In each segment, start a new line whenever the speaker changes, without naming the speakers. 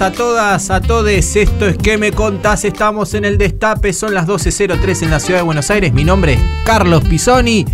A todas, a todes. Esto es que me contás? Estamos en el Destape, son las 12.03 en la ciudad de Buenos Aires. Mi nombre es Carlos Pisoni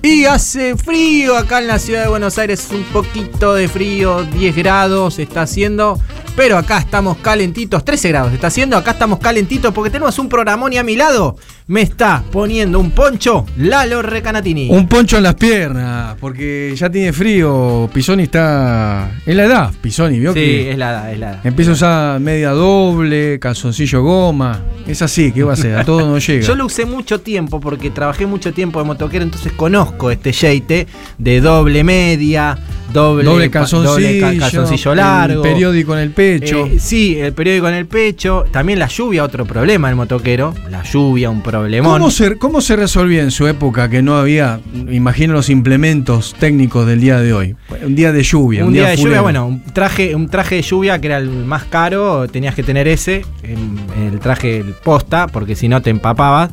y hace frío acá en la ciudad de Buenos Aires, un poquito de frío, 10 grados está haciendo. Pero acá estamos calentitos, 13 grados está haciendo, acá estamos calentitos porque tenemos un programón y a mi lado me está poniendo un poncho Lalo Recanatini.
Un poncho en las piernas, porque ya tiene frío. Pisoni está. Es la edad, Pisoni, ¿vio?
Sí,
que
es la edad, es la edad.
Empieza a usar media doble, calzoncillo goma. Es así, ¿qué va a hacer? A todo no llega.
Yo lo usé mucho tiempo porque trabajé mucho tiempo de motoquero, entonces conozco este jeite de doble media, doble,
Doble calzoncillo,
doble ca- calzoncillo largo.
El periódico en el pecho.
Eh, sí, el periódico en el pecho. También la lluvia, otro problema del motoquero. La lluvia, un problemón.
¿Cómo se, ¿Cómo se resolvía en su época que no había, imagino, los implementos técnicos del día de hoy? Un día de lluvia.
un día, de lluvia, bueno, un traje, un traje de lluvia que era el más caro, tenías que tener ese, en el traje el posta, porque si no te empapabas.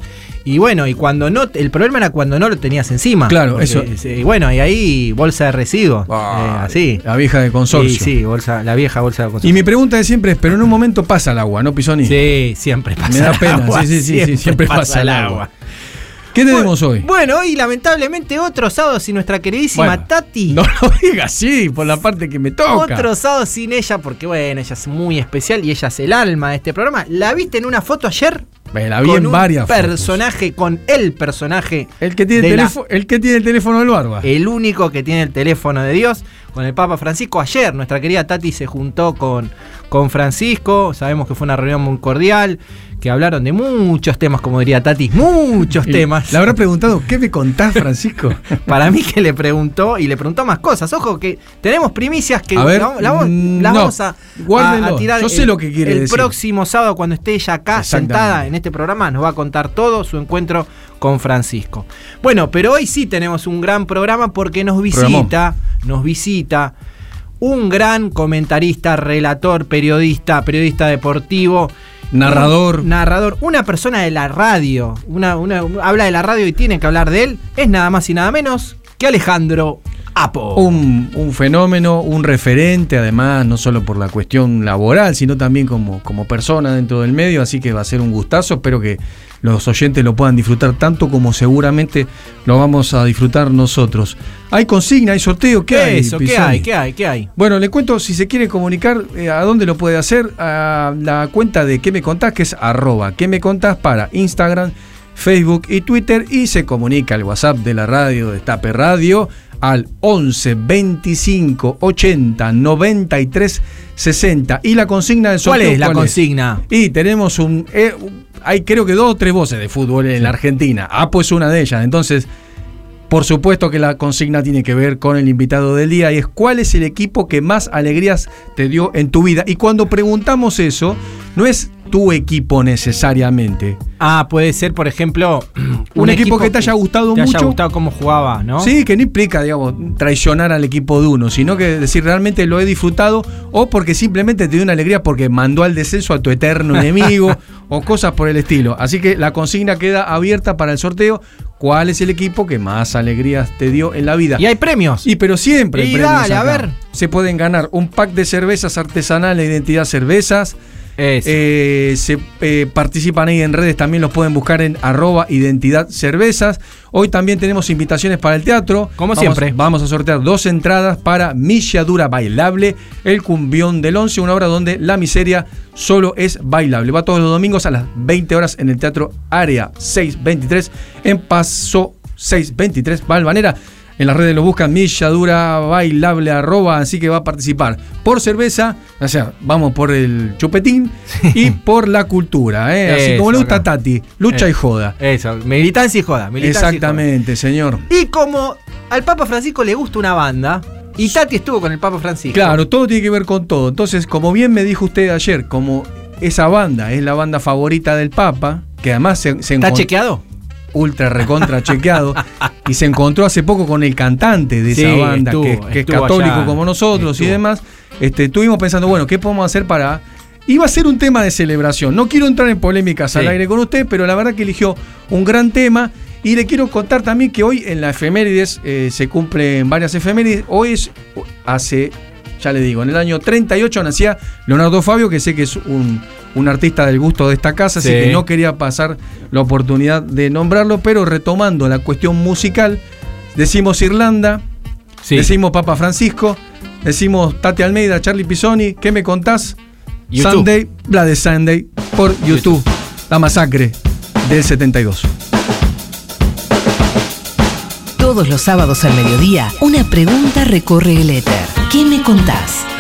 Y bueno, y cuando no, el problema era cuando no lo tenías encima.
Claro,
porque,
eso.
eh, Y bueno, y ahí bolsa de residuos.
Ah,
eh, así.
La vieja de consorcio.
Sí, sí, bolsa, la vieja bolsa de
Y
consorcio.
mi pregunta de siempre es, pero en un momento pasa el agua, ¿no, Pisoni?
Sí, siempre pasa
Me da pena,
agua,
sí, sí, sí, sí, siempre pasa el agua. ¿Qué tenemos hoy?
Bueno, hoy lamentablemente otro sábado sin nuestra queridísima
Bueno,
Tati.
No lo digas así, por la parte que me toca.
Otro sábado sin ella, porque bueno, ella es muy especial y ella es el alma de este programa. ¿La viste en una foto ayer?
Me la vi
con
en
un
varias fotos.
personaje, con el personaje.
El que, tiene el,
la-
el que tiene el teléfono del barba.
el único que tiene el teléfono de Dios, con el Papa Francisco. Ayer nuestra querida Tati se juntó con, con Francisco, sabemos que fue una reunión muy cordial, que hablaron de muchos temas, como diría Tati, muchos temas.
Le habrá preguntado, ¿qué me contás, Francisco?
Para mí que le preguntó y le preguntó más cosas. Ojo que tenemos primicias que
A ver,
la-
mm, no,
vamos a,
guárdenlo.
a- a tirar.
Yo sé
el-
lo que quiere
El
decir.
próximo sábado, cuando esté ella acá sentada en este programa, nos va a contar todo su encuentro con Francisco. Bueno, pero hoy sí tenemos un gran programa porque nos visita, nos visita un gran comentarista, relator, periodista, periodista deportivo.
Narrador.
Un narrador, una persona de la radio. Una, una- habla de la radio y tiene que hablar de él. Es nada más y nada menos que Alejandro Apo.
Un, un fenómeno, un referente, además, no solo por la cuestión laboral, sino también como, como persona dentro del medio, así que va a ser un gustazo, espero que los oyentes lo puedan disfrutar tanto como seguramente lo vamos a disfrutar nosotros. Hay consigna, hay sorteo, ¿qué,
¿Qué
hay?
es eso? ¿Qué hay? ¿Qué hay? ¿Qué hay?
Bueno, le cuento, si se quiere comunicar, eh, ¿a dónde lo puede hacer? A la cuenta de ¿Qué me contás? que es arroba ¿Qué me contás? para Instagram, Facebook y Twitter y se comunica al WhatsApp de la radio, de Estape Radio, al 11 25 80 93 60. Y la consigna del
¿Cuál
sorteo.
es la consigna?
Y tenemos un... eh, hay creo que dos o tres voces de fútbol en la Argentina. Apo es una de ellas. Entonces, por supuesto que la consigna tiene que ver con el invitado del día y es cuál es el equipo que más alegrías te dio en tu vida. Y cuando preguntamos eso, no es tu equipo necesariamente.
Ah, puede ser, por ejemplo,
Un equipo que te haya gustado
te
mucho.
haya gustado cómo jugaba, ¿no?
Sí, que no implica, digamos, traicionar al equipo de uno, sino que decir realmente lo he disfrutado o porque simplemente te dio una alegría porque mandó al descenso a tu eterno enemigo o cosas por el estilo. Así que la consigna queda abierta para el sorteo. ¿Cuál es el equipo que más alegrías te dio en la vida?
Y hay premios.
Y pero siempre hay
Y
premios
dale, a ver.
Se pueden ganar un pack de cervezas artesanales de Identidad Cervezas. Eh, se eh, participan ahí en redes, también los pueden buscar en arroba identidad cervezas. Hoy también tenemos invitaciones para el teatro.
Como
Vamos-
siempre.
Vamos a sortear dos entradas para Milladura Bailable, el cumbión del 11, una obra donde la miseria solo es bailable. Va todos los domingos a las 20 horas en el Teatro Área 623 en Paso 623 Valvanera. En las redes lo buscan Milladura Bailable arroba, así que va a participar por cerveza, o sea, vamos por el chupetín y por la cultura, ¿eh? así
Eso,
como le gusta
acá.
Tati, lucha
Eh.
y joda.
Eso, militancia y joda. militancia y
Exactamente, señor.
Y como al Papa Francisco le gusta una banda, y Tati estuvo con el Papa Francisco.
Claro, todo tiene que ver con todo. Entonces, como bien me dijo usted ayer, como esa banda es la banda favorita del Papa, que además se, se
¿Está chequeado?
Ultra recontra chequeado y se encontró hace poco con el cantante de esa banda
estuvo-
que, es- que es
estuvo
católico
allá,
como nosotros y demás. Este, estuvimos pensando bueno qué podemos hacer para iba a ser un tema de celebración. No quiero entrar en polémicas al aire con usted pero la verdad que eligió un gran tema y le quiero contar también que hoy en la efemérides eh, se cumplen varias efemérides. Hoy es hace ya le digo en el año 38 nacía Leonardo Fabio que sé que es un un artista del gusto de esta casa, así
Sí.
que no quería pasar la oportunidad de nombrarlo, pero retomando la cuestión musical, decimos Irlanda,
Sí.
decimos Papa Francisco, decimos Tati Almeida, Charlie Pisoni, ¿qué me contás?
YouTube.
Sunday, la de Sunday, por YouTube, la masacre del 72.
Todos los sábados al mediodía, una pregunta recorre el éter. ¿Qué me contás?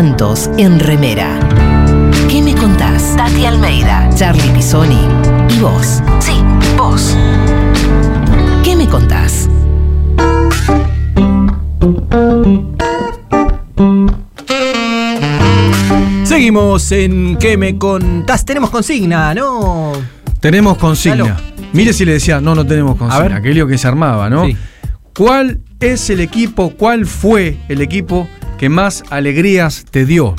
Santos en remera. ¿Qué me contás? Tati Almeida, Charlie Pisoni y vos. Sí, vos. ¿Qué me contás?
Seguimos en ¿Qué me contás? Tenemos consigna, ¿no?
Tenemos consigna. Mire si le decía, no, no tenemos consigna.
ver.
Aquello que se armaba, ¿no?
Sí.
¿Cuál es el equipo, cuál fue el equipo que más alegrías te dio?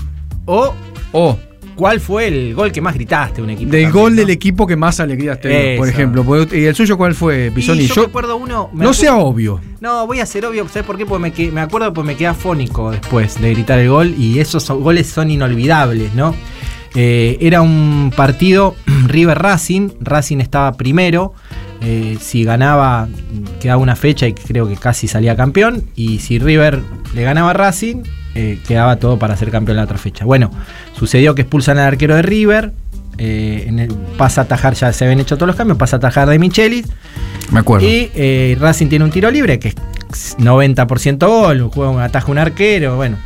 O
O
¿cuál fue el gol que más gritaste un equipo?
del
también,
gol
no?
del equipo que más alegrías te dio, por ejemplo. ¿Y el suyo cuál fue, Pisoni?
Y yo, recuerdo uno. me
no
acu-
sea obvio.
No, voy a ser obvio, ¿sabes por qué? Porque me, me acuerdo porque me quedé afónico después de gritar el gol y esos goles son inolvidables, ¿no? Eh, era un partido River Racing, Racing estaba primero, eh, si ganaba quedaba una fecha y creo que casi salía campeón y si River le ganaba a Racing eh, quedaba todo para ser campeón la otra fecha. Bueno, sucedió que expulsan al arquero de River, eh, en el- pasa a atajar, ya se habían hecho todos los cambios, pasa a atajar de Michelis
Me acuerdo.
y eh, Racing tiene un tiro libre que es 90% gol, un juego ataja un arquero, bueno.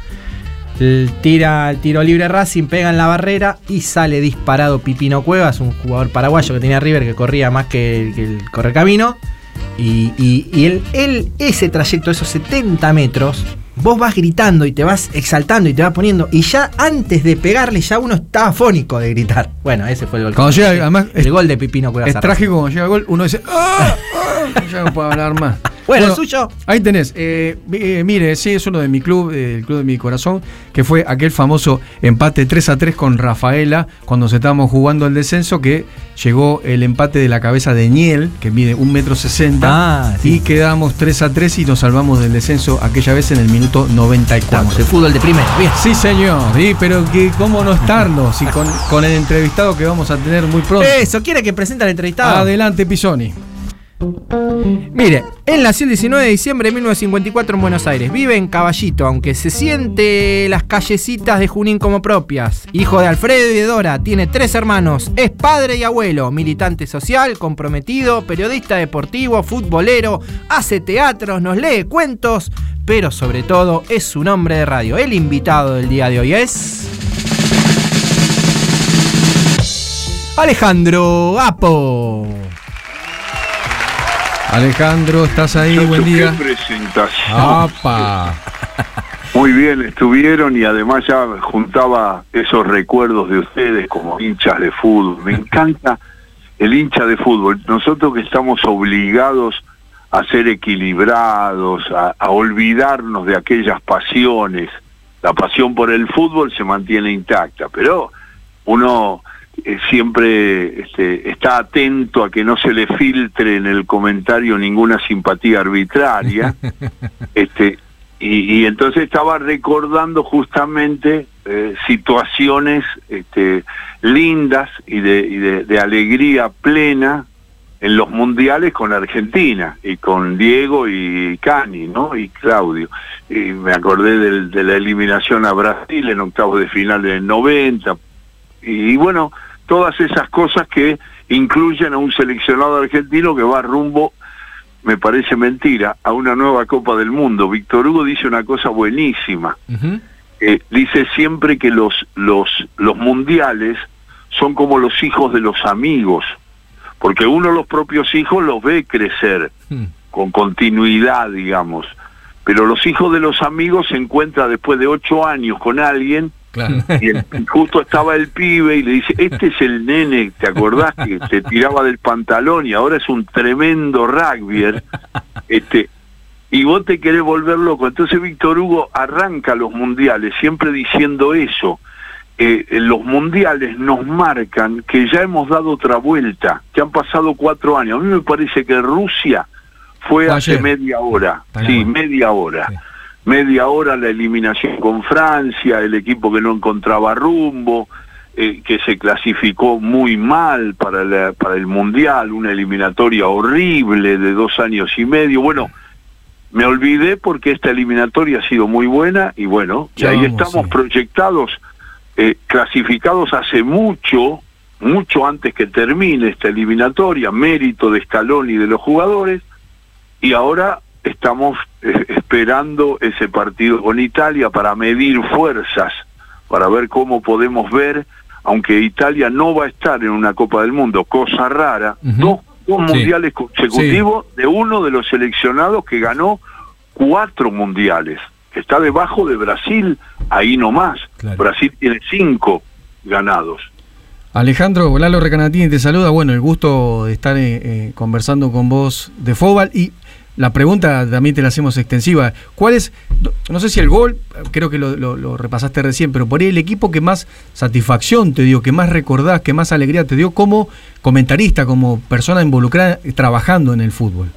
El tira el tiro libre Racing, pega en la barrera y sale disparado Pipino Cuevas, un jugador paraguayo que tenía River que corría más que, que el correcamino. Y, y, y él, él, ese trayecto, esos 70 metros, vos vas gritando y te vas exaltando y te vas poniendo. Y ya antes de pegarle, ya uno estaba afónico de gritar. Bueno, ese fue el gol. que-
Cuando llega, además,
el
es-
gol de Pipino Cuevas.
Es trágico cuando llega el gol, uno dice, ¡Ah! ¡Ah! ya no puedo hablar más.
Bueno, el suyo.
Ahí tenés. eh, eh, mire, sí, es uno de mi club, eh, el club de mi corazón, que fue aquel famoso empate 3 a 3 con Rafaela cuando se estábamos jugando el descenso, que llegó el empate de la cabeza de Niel, que mide un metro sesenta,
Ah, sí.
y quedamos 3 a 3 y nos salvamos del descenso aquella vez en el minuto 94.
Estamos, el fútbol de primera. Bien.
Sí, señor. Sí, pero que cómo no estarlo, si con, con el entrevistado que vamos a tener muy pronto.
Eso, ¿quiere que presente al entrevistado?
Adelante, Pisoni.
Mire, él nació el 19 de diciembre de 1954 en Buenos Aires. Vive en Caballito, aunque se siente las callecitas de Junín como propias. Hijo de Alfredo y de Dora, tiene tres hermanos. Es padre y abuelo, militante social, comprometido, periodista deportivo, futbolero, hace teatros, nos lee cuentos, pero sobre todo es un hombre de radio. El invitado del día de hoy es. Alejandro Apo.
Alejandro, ¿estás ahí? Buen día.
Qué presentación.
¡Apa!
Muy bien, estuvieron y además ya juntaba esos recuerdos de ustedes como hinchas de fútbol. Me encanta el hincha de fútbol. Nosotros que estamos obligados a ser equilibrados, a, a olvidarnos de aquellas pasiones. La pasión por el fútbol se mantiene intacta, pero uno eh, siempre este, está atento a que no se le filtre en el comentario ninguna simpatía arbitraria. este y, y entonces estaba recordando justamente eh, situaciones este, lindas y, de, y de, de alegría plena en los mundiales con Argentina y con Diego y Cani, ¿no? Y Claudio. Y me acordé del- de la eliminación a Brasil en octavos de final del 90. Y bueno, todas esas cosas que incluyen a un seleccionado argentino que va rumbo, me parece mentira, a una nueva Copa del Mundo. Víctor Hugo dice una cosa buenísima. Eh, dice siempre que los, los, los mundiales son como los hijos de los amigos, porque uno los propios hijos los ve crecer con continuidad, digamos, pero los hijos de los amigos se encuentran después de ocho años con alguien
Claro.
y, el- y justo estaba el pibe y le dice, este es el nene, ¿te acordás que te tiraba del pantalón y ahora es un tremendo rugbyer? Este, y vos te querés volver loco. Entonces Víctor Hugo arranca los mundiales siempre diciendo eso. Eh, eh, los mundiales nos marcan que ya hemos dado otra vuelta, que han pasado cuatro años. A mí me parece que Rusia fue
Fue
hace
ayer.
media hora. Sí, media hora.
Sí.
Media hora la eliminación con Francia, el equipo que no encontraba rumbo, eh, que se clasificó muy mal para, la- para el Mundial, una eliminatoria horrible de dos años y medio. Bueno, me olvidé porque esta eliminatoria ha sido muy buena y bueno, y
Ya
ahí
vamos,
estamos
sí.
proyectados, eh, clasificados hace mucho, mucho antes que termine esta eliminatoria, mérito de Scaloni y de los jugadores, y ahora estamos eh, esperando ese partido con Italia para medir fuerzas, para ver cómo podemos ver, aunque Italia no va a estar en una Copa del Mundo, cosa rara, dos, dos
Sí.
mundiales consecutivos de uno de los seleccionados que ganó cuatro mundiales, que está debajo de Brasil, ahí nomás.
Claro.
Brasil tiene cinco ganados.
Alejandro, Lalo Recanatini te saluda. Bueno, el gusto de estar eh, eh, conversando con vos de fútbol y la pregunta también te la hacemos extensiva. ¿Cuál es, no- sé si el gol, creo que lo, lo- lo repasaste recién, pero por ahí el equipo que más satisfacción te dio, que más recordás, que más alegría te dio como comentarista, como persona involucrada trabajando en el fútbol?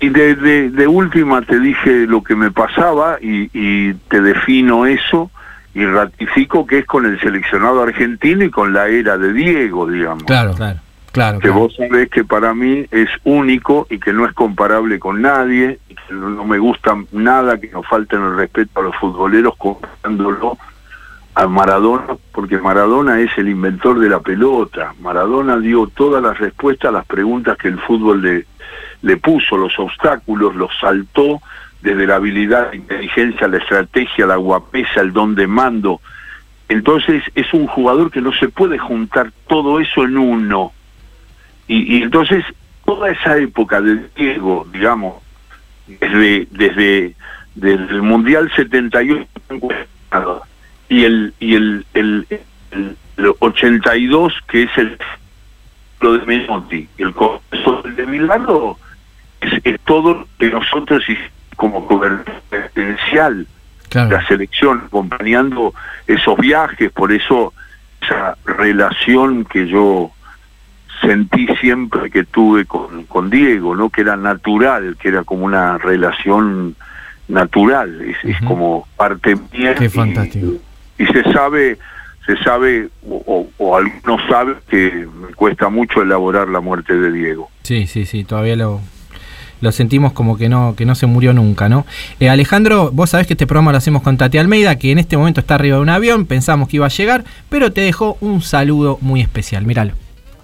Y de, de, de última te dije lo que me pasaba y, y te defino eso y ratifico que es con el seleccionado argentino y con la era de Diego, digamos.
Claro,
Claro.
Claro.
Que
claro.
vos sabés que para mí es único y que no es comparable con nadie y que no, no me gusta nada que nos falten el respeto a los futboleros comparándolo a Maradona, porque Maradona es el inventor de la pelota. Maradona dio todas las respuestas a las preguntas que el fútbol le, le puso, los obstáculos, los saltó desde la habilidad, la inteligencia, la estrategia, la guapesa, el don de mando. Entonces es un jugador que no se puede juntar todo eso en uno. Y, y entonces toda esa época de Diego, digamos, desde, desde, desde el Mundial 78 y el, y el, el, el- el 82, que es el lo de Menotti, el del de Milano, es, es todo lo que nosotros hicimos como cobertura presidencial
claro.
la selección acompañando esos viajes, por eso esa relación que yo sentí siempre que tuve con, con Diego, ¿no? que era natural, que era como una relación natural, es, como parte mía.
Qué
y-
fantástico.
Y, se sabe, se sabe, o, o- o algunos saben que me cuesta mucho elaborar la muerte de Diego.
Sí, sí, sí, todavía lo, lo sentimos como que no, que no se murió nunca, ¿no? Eh, Alejandro, vos sabés que este programa lo hacemos con Tati Almeida, que en este momento está arriba de un avión, pensamos que iba a llegar, pero te dejó un saludo muy especial, míralo.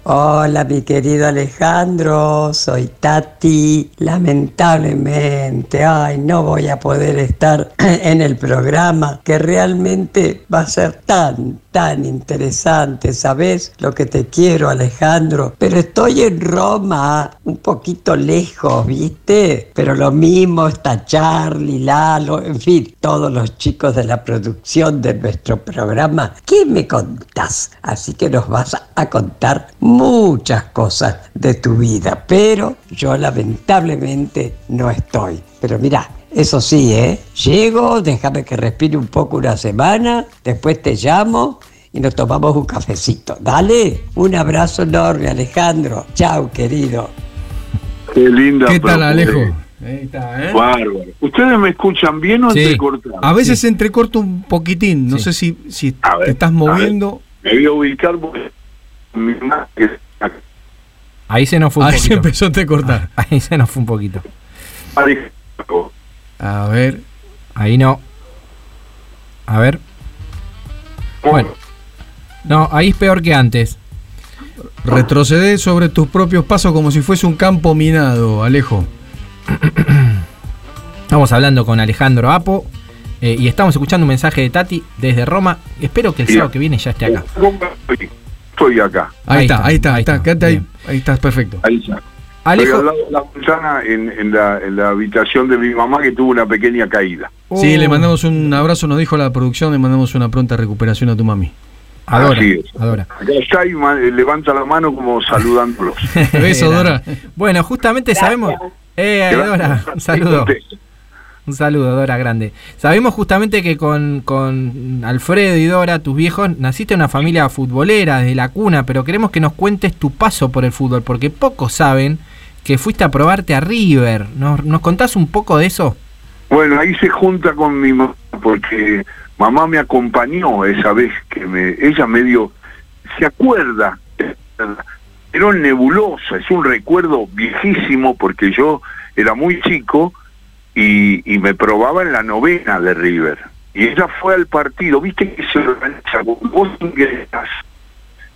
Hola, mi querido Alejandro, soy Tati. Lamentablemente, ay, no voy a poder estar en el programa que realmente va a ser tan, tan interesante. ¿Sabes lo que te quiero, Alejandro? Pero estoy en Roma, un poquito lejos, ¿viste? Pero lo mismo está Charlie, Lalo, en fin, todos los chicos de la producción de nuestro programa. ¿Qué me contás? Así que nos vas a- contar muchas cosas de tu vida, pero yo lamentablemente no estoy. Pero mira, eso sí, ¿eh? Llego, déjame que respire un poco una semana, después te llamo y nos tomamos un cafecito. Dale, un abrazo enorme, Alejandro. Chao, querido.
Qué linda.
¿Qué tal,
propuesta.
Alejo? Ahí está, ¿eh?
Bárbaro. ¿Ustedes me escuchan bien o
Sí.
entrecortado?
A veces se entrecorta un poquitín, no
Sí.
sé si, si
ver,
te estás moviendo.
Me voy a ubicar porque mi ma- que-
Ahí se nos fue un
Ahí se empezó a entrecortar.
Ahí se nos fue un poquito.
A ver,
Ahí no. A ver. Bueno. No, ahí es peor que antes.
retrocede sobre tus propios pasos como si fuese un campo minado, Alejo.
Estamos hablando con Alejandro Apo eh, y estamos escuchando un mensaje de Tati desde Roma. Espero que el sábado que viene ya esté acá.
¿Cómo estoy? Acá.
Ahí,
Ahí
está,
está,
ahí está,
ahí
está,
está.
quédate ahí. Ahí estás perfecto.
Ahí está.
Alejo.
al lado de la ventana en, en la, en la habitación de mi mamá que tuvo una pequeña caída.
Sí,
Oh,
le mandamos un abrazo, nos dijo la producción, le mandamos una pronta recuperación a tu mami.
Adora,
Así es.
adora.
Acá está y ma- levanta la mano como saludándolos.
Beso, Dora.
Bueno, justamente sabemos. Eh, Dora, un saludo. Un saludo, Dora Grande. Sabemos justamente que con, con Alfredo y Dora, tus viejos, naciste en una familia futbolera desde la cuna, pero queremos que nos cuentes tu paso por el fútbol, porque pocos saben que fuiste a probarte a River. ¿Nos, nos contás un poco de eso?
Bueno, ahí se junta con mi mamá porque mamá me acompañó esa vez que me, ella medio se acuerda, pero nebulosa, es un recuerdo viejísimo porque yo era muy chico y, y me probaba en la novena de River. Y ella fue al partido, viste que se organiza, vos ingresas,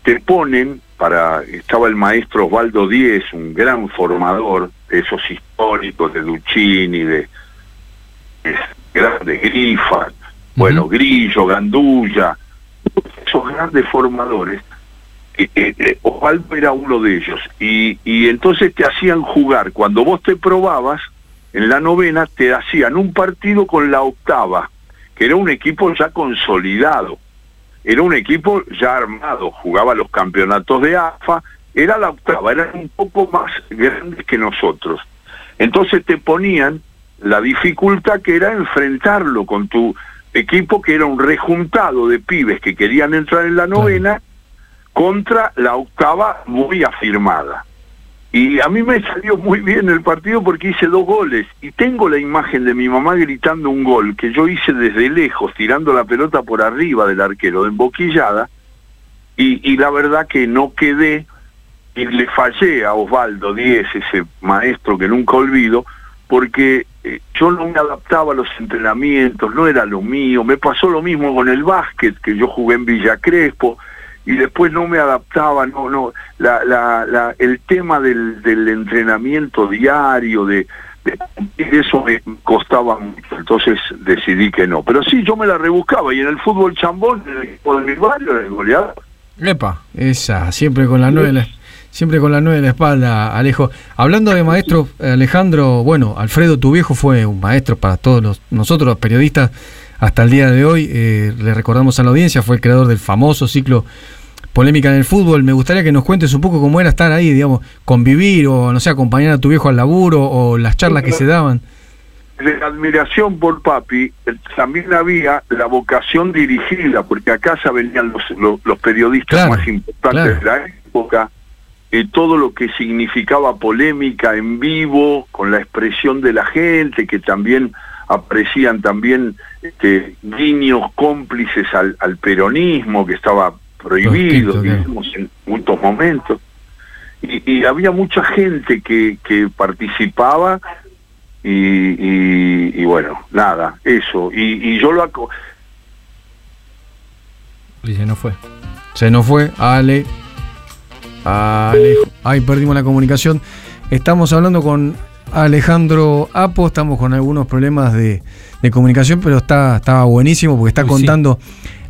te ponen para estaba el maestro Osvaldo Díez, un gran formador de esos históricos de Duccini, de, de grandes Grifa, bueno, Grillo, Gandulla, esos grandes formadores. eh, eh, eh, Osvaldo era uno de ellos y, y entonces te hacían jugar cuando vos te probabas en la novena te hacían un partido con la octava que era un equipo ya consolidado era un equipo ya armado, jugaba los campeonatos de AFA, era la octava, eran un poco más grandes que nosotros. Entonces te ponían la dificultad que era enfrentarlo con tu equipo que era un rejuntado de pibes que querían entrar en la novena contra la octava muy afirmada. Y a mí me salió muy bien el partido porque hice dos goles. Y tengo la imagen de mi mamá gritando un gol que yo hice desde lejos, tirando la pelota por arriba del arquero, de emboquillada. Y, la verdad que no quedé y le fallé a Osvaldo Díez, ese maestro que nunca olvido, porque eh, yo no me adaptaba a los entrenamientos, no era lo mío. Me pasó lo mismo con el básquet, que yo jugué en Villa Crespo y después no me adaptaba, no, no, la, la, la, el tema del, del entrenamiento diario, de, eso me costaba mucho, entonces decidí que no. Pero sí, yo me la rebuscaba y en el fútbol chambón, en el equipo de mi barrio, era el goleador.
Epa.
Esa, siempre con la nueve la, siempre con la nueve en la espalda, Alejo. Hablando de maestro, Alejandro, bueno, Alfredo, tu viejo fue un maestro para todos los, nosotros los periodistas hasta el día de hoy. Eh, le recordamos a la audiencia, fue el creador del famoso ciclo Polémica en el fútbol. Me gustaría que nos cuentes un poco cómo era estar ahí, digamos, convivir o, no sé, acompañar a tu viejo al laburo o las charlas que se daban.
de admiración por papi, eh, también había la vocación dirigida, porque a casa venían los, los, los periodistas
Claro,
más importantes
claro.
de la época, y todo lo que significaba polémica en vivo, con la expresión de la gente, que también aprecian también este, guiños cómplices al, al peronismo, que estaba prohibido, digamos, en muchos momentos. Y, y había mucha gente que, que participaba y, y, y bueno, nada, eso. Y, y yo lo aco-
Y se nos fue.
Se nos fue Ale. Alejo. Ay, perdimos la comunicación. Estamos hablando con Alejandro Apo, estamos con algunos problemas de, de comunicación, pero está, estaba buenísimo porque está
Uy,
contando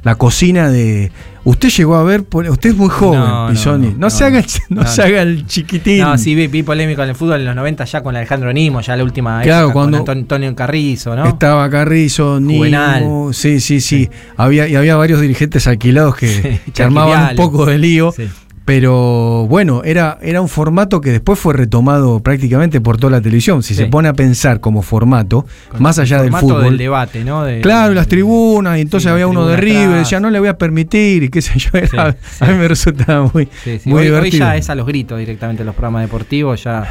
la cocina de. Usted llegó a ver, usted es muy joven,
No,
Pisoni. No,
no,
se haga el, no se haga el chiquitín.
No, sí, vi, vi polémico en el fútbol en los 90 ya con Alejandro Nimo, ya la última
Claro,
época
cuando-
con Anton- Antonio Carrizo, ¿no?
Estaba Carrizo,
Juvenal.
Nimo, sí, sí, sí. Había, y había varios dirigentes alquilados que,
Sí,
que armaban un poco de lío.
Sí.
Pero bueno, era, era un formato que después fue retomado prácticamente por toda la televisión. Si
Sí.
se pone a pensar como formato,
Con
más allá del fútbol.
del debate, ¿no? De-
Claro, las tribunas, y entonces
sí,
había uno de River, decía, no le voy a permitir, y qué sé yo, era-
Sí,
a mí me resultaba muy,
Sí, sí.
muy
hoy, hoy
divertido.
ya es a los gritos directamente los programas deportivos, ya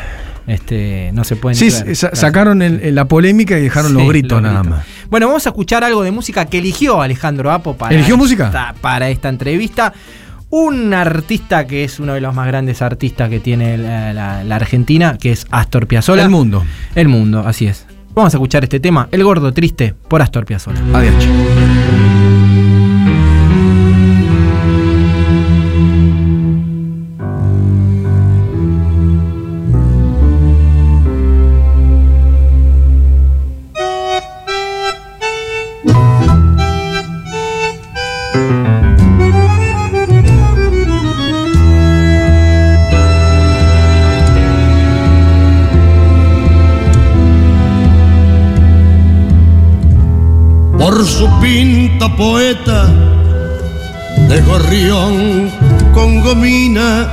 este, no se pueden
Sí,
creer.
sa-
Claro.
sacaron el- la polémica y dejaron los gritos nada más.
Bueno, vamos a escuchar algo de música que eligió Alejandro Apo para,
¿Eligió música?
para esta entrevista. Un artista que es uno de los más grandes artistas que tiene la, la- la Argentina, que es Astor Piazzolla.
El mundo.
El mundo, así es. Vamos a escuchar este tema, El Gordo Triste, por Astor Piazzolla.
Adiós.
Poeta de gorrión con gomina,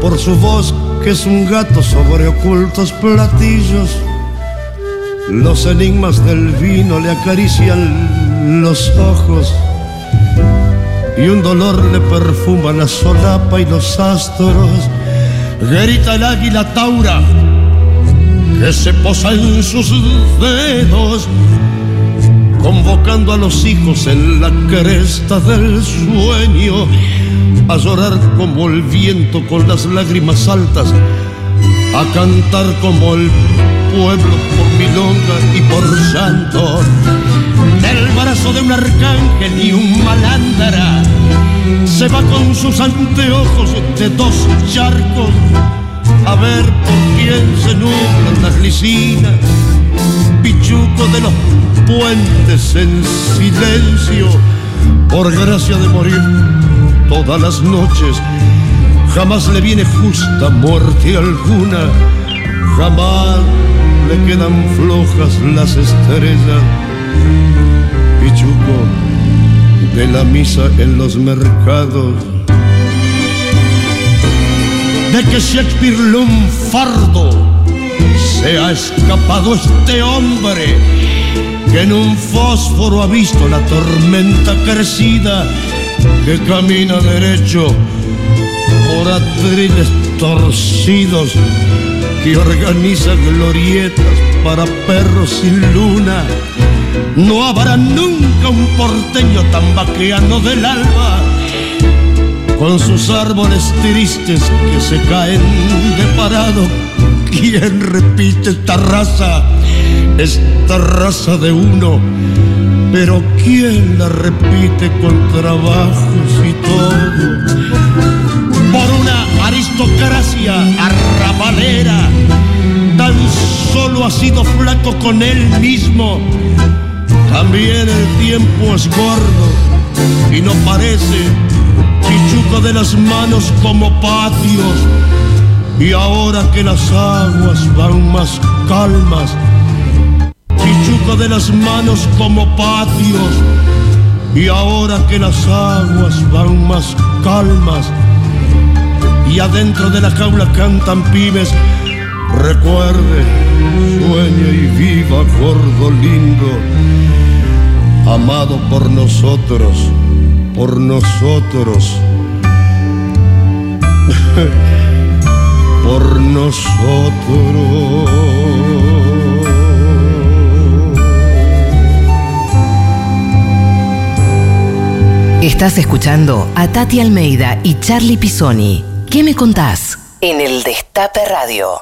por su voz que es un gato sobre ocultos platillos. Los enigmas del vino le acarician los ojos y un dolor le perfuma la solapa y los astros. Grita el águila taura que se posa en sus dedos convocando a los hijos en la cresta del sueño, a llorar como el viento con las lágrimas altas, a cantar como el pueblo por milonga y por santo, del brazo de un arcángel y un malandra, se va con sus anteojos de dos charcos a ver por quién se nublan las licinas. Pichuco de los puentes en silencio, por gracia de morir todas las noches, jamás le viene justa muerte alguna, jamás le quedan flojas las estrellas. Pichuco de la misa en los mercados. De que Shakespeare lunfardo se ha escapado este hombre que en un fósforo ha visto la tormenta crecida que camina derecho por atriles torcidos que organiza glorietas para perros sin luna. No habrá nunca un porteño tan vaqueano del alba, con sus árboles tristes que se caen de parado. ¿Quién repite esta raza? Esta raza de uno. Pero ¿quién la repite con trabajos y todo? Por una aristocracia arrabalera, tan solo ha sido flaco con él mismo. También el tiempo es gordo y no parece pichuco de las manos como patios. Y ahora que las aguas van más calmas, pichuco de las manos como patios. Y ahora que las aguas van más calmas, y adentro de la jaula cantan pibes, recuerde, sueña y viva, gordo lindo, amado por nosotros, por nosotros. por nosotros.
Estás escuchando a Tati Almeida y Charlie Pisoni. ¿Qué me contás? En el Destape Radio.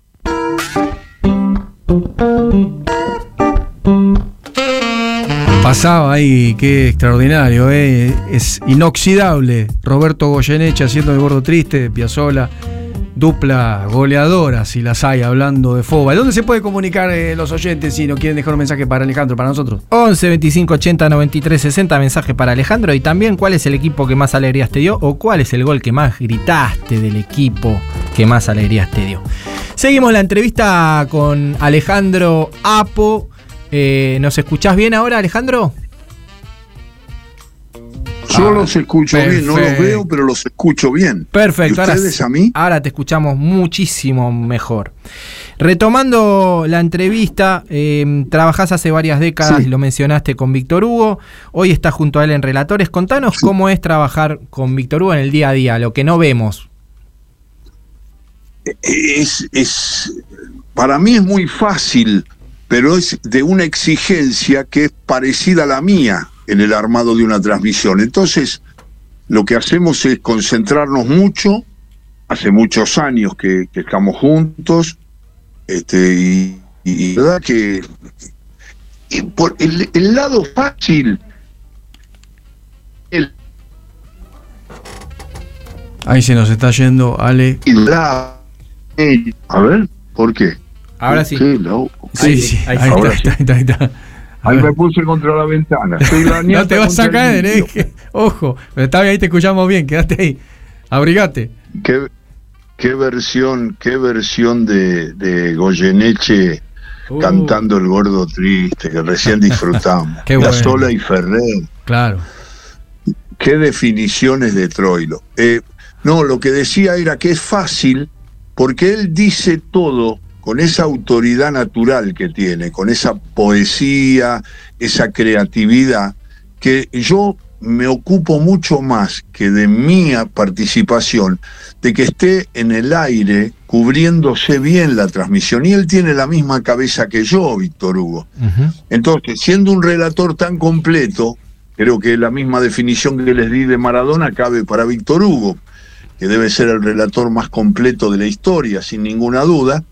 Pasaba ahí, qué extraordinario, ¿eh? es inoxidable. Roberto Goyeneche haciendo el gordo triste, Piazzola, dupla goleadora, si las hay, hablando de FOBA. ¿Dónde se puede comunicar eh, los oyentes si no quieren dejar un mensaje para Alejandro, para nosotros?
11 25 80 93 60 mensaje para Alejandro y también cuál es el equipo que más alegrías te dio o cuál es el gol que más gritaste del equipo que más alegrías te dio. Seguimos la entrevista con Alejandro Apo. Eh, ¿Nos escuchás bien ahora, Alejandro?
Yo
Ah,
los escucho bien, no los veo, pero los escucho bien.
Perfecto.
¿Y ustedes a mí?
Ahora te escuchamos muchísimo mejor. Retomando la entrevista, eh, trabajás hace varias décadas,
Sí.
lo mencionaste con Víctor Hugo, hoy estás junto a él en Relatores. Contanos cómo es trabajar con Víctor Hugo en el día a día, lo que no vemos.
Es, es, para mí es muy fácil, pero es de una exigencia que es parecida a la mía en el armado de una transmisión. Entonces, lo que hacemos es concentrarnos mucho. Hace muchos años que, que estamos juntos. Este, y, y verdad que y por el, el lado fácil, el,
Ahí se nos está yendo, Ale.
el la- el- a ver, ¿por qué?
Ahora sí.
Sí, sí,
sí,
está, ahí está, ahí está, ahí está. A
Ahí
ver.
me puse contra la ventana. Estoy la
No te vas a caer, eh. que- Ojo, pero está bien, ahí te escuchamos bien, quédate ahí. Abrigate.
¿Qué, qué versión, qué versión de, de Goyeneche
Uh.
cantando El Gordo Triste que recién disfrutamos.
Qué bueno.
Sola y Ferrer.
Claro.
Qué definiciones de Troilo. Eh, no, lo que decía era que es fácil porque él dice todo con esa autoridad natural que tiene, con esa poesía, esa creatividad, que yo me ocupo mucho más que de mi participación, de que esté en el aire cubriéndose bien la transmisión. Y él tiene la misma cabeza que yo, Víctor Hugo. Entonces, siendo un relator tan completo, creo que la misma definición que les di de Maradona cabe para Víctor Hugo, que debe ser el relator más completo de la historia, sin ninguna duda.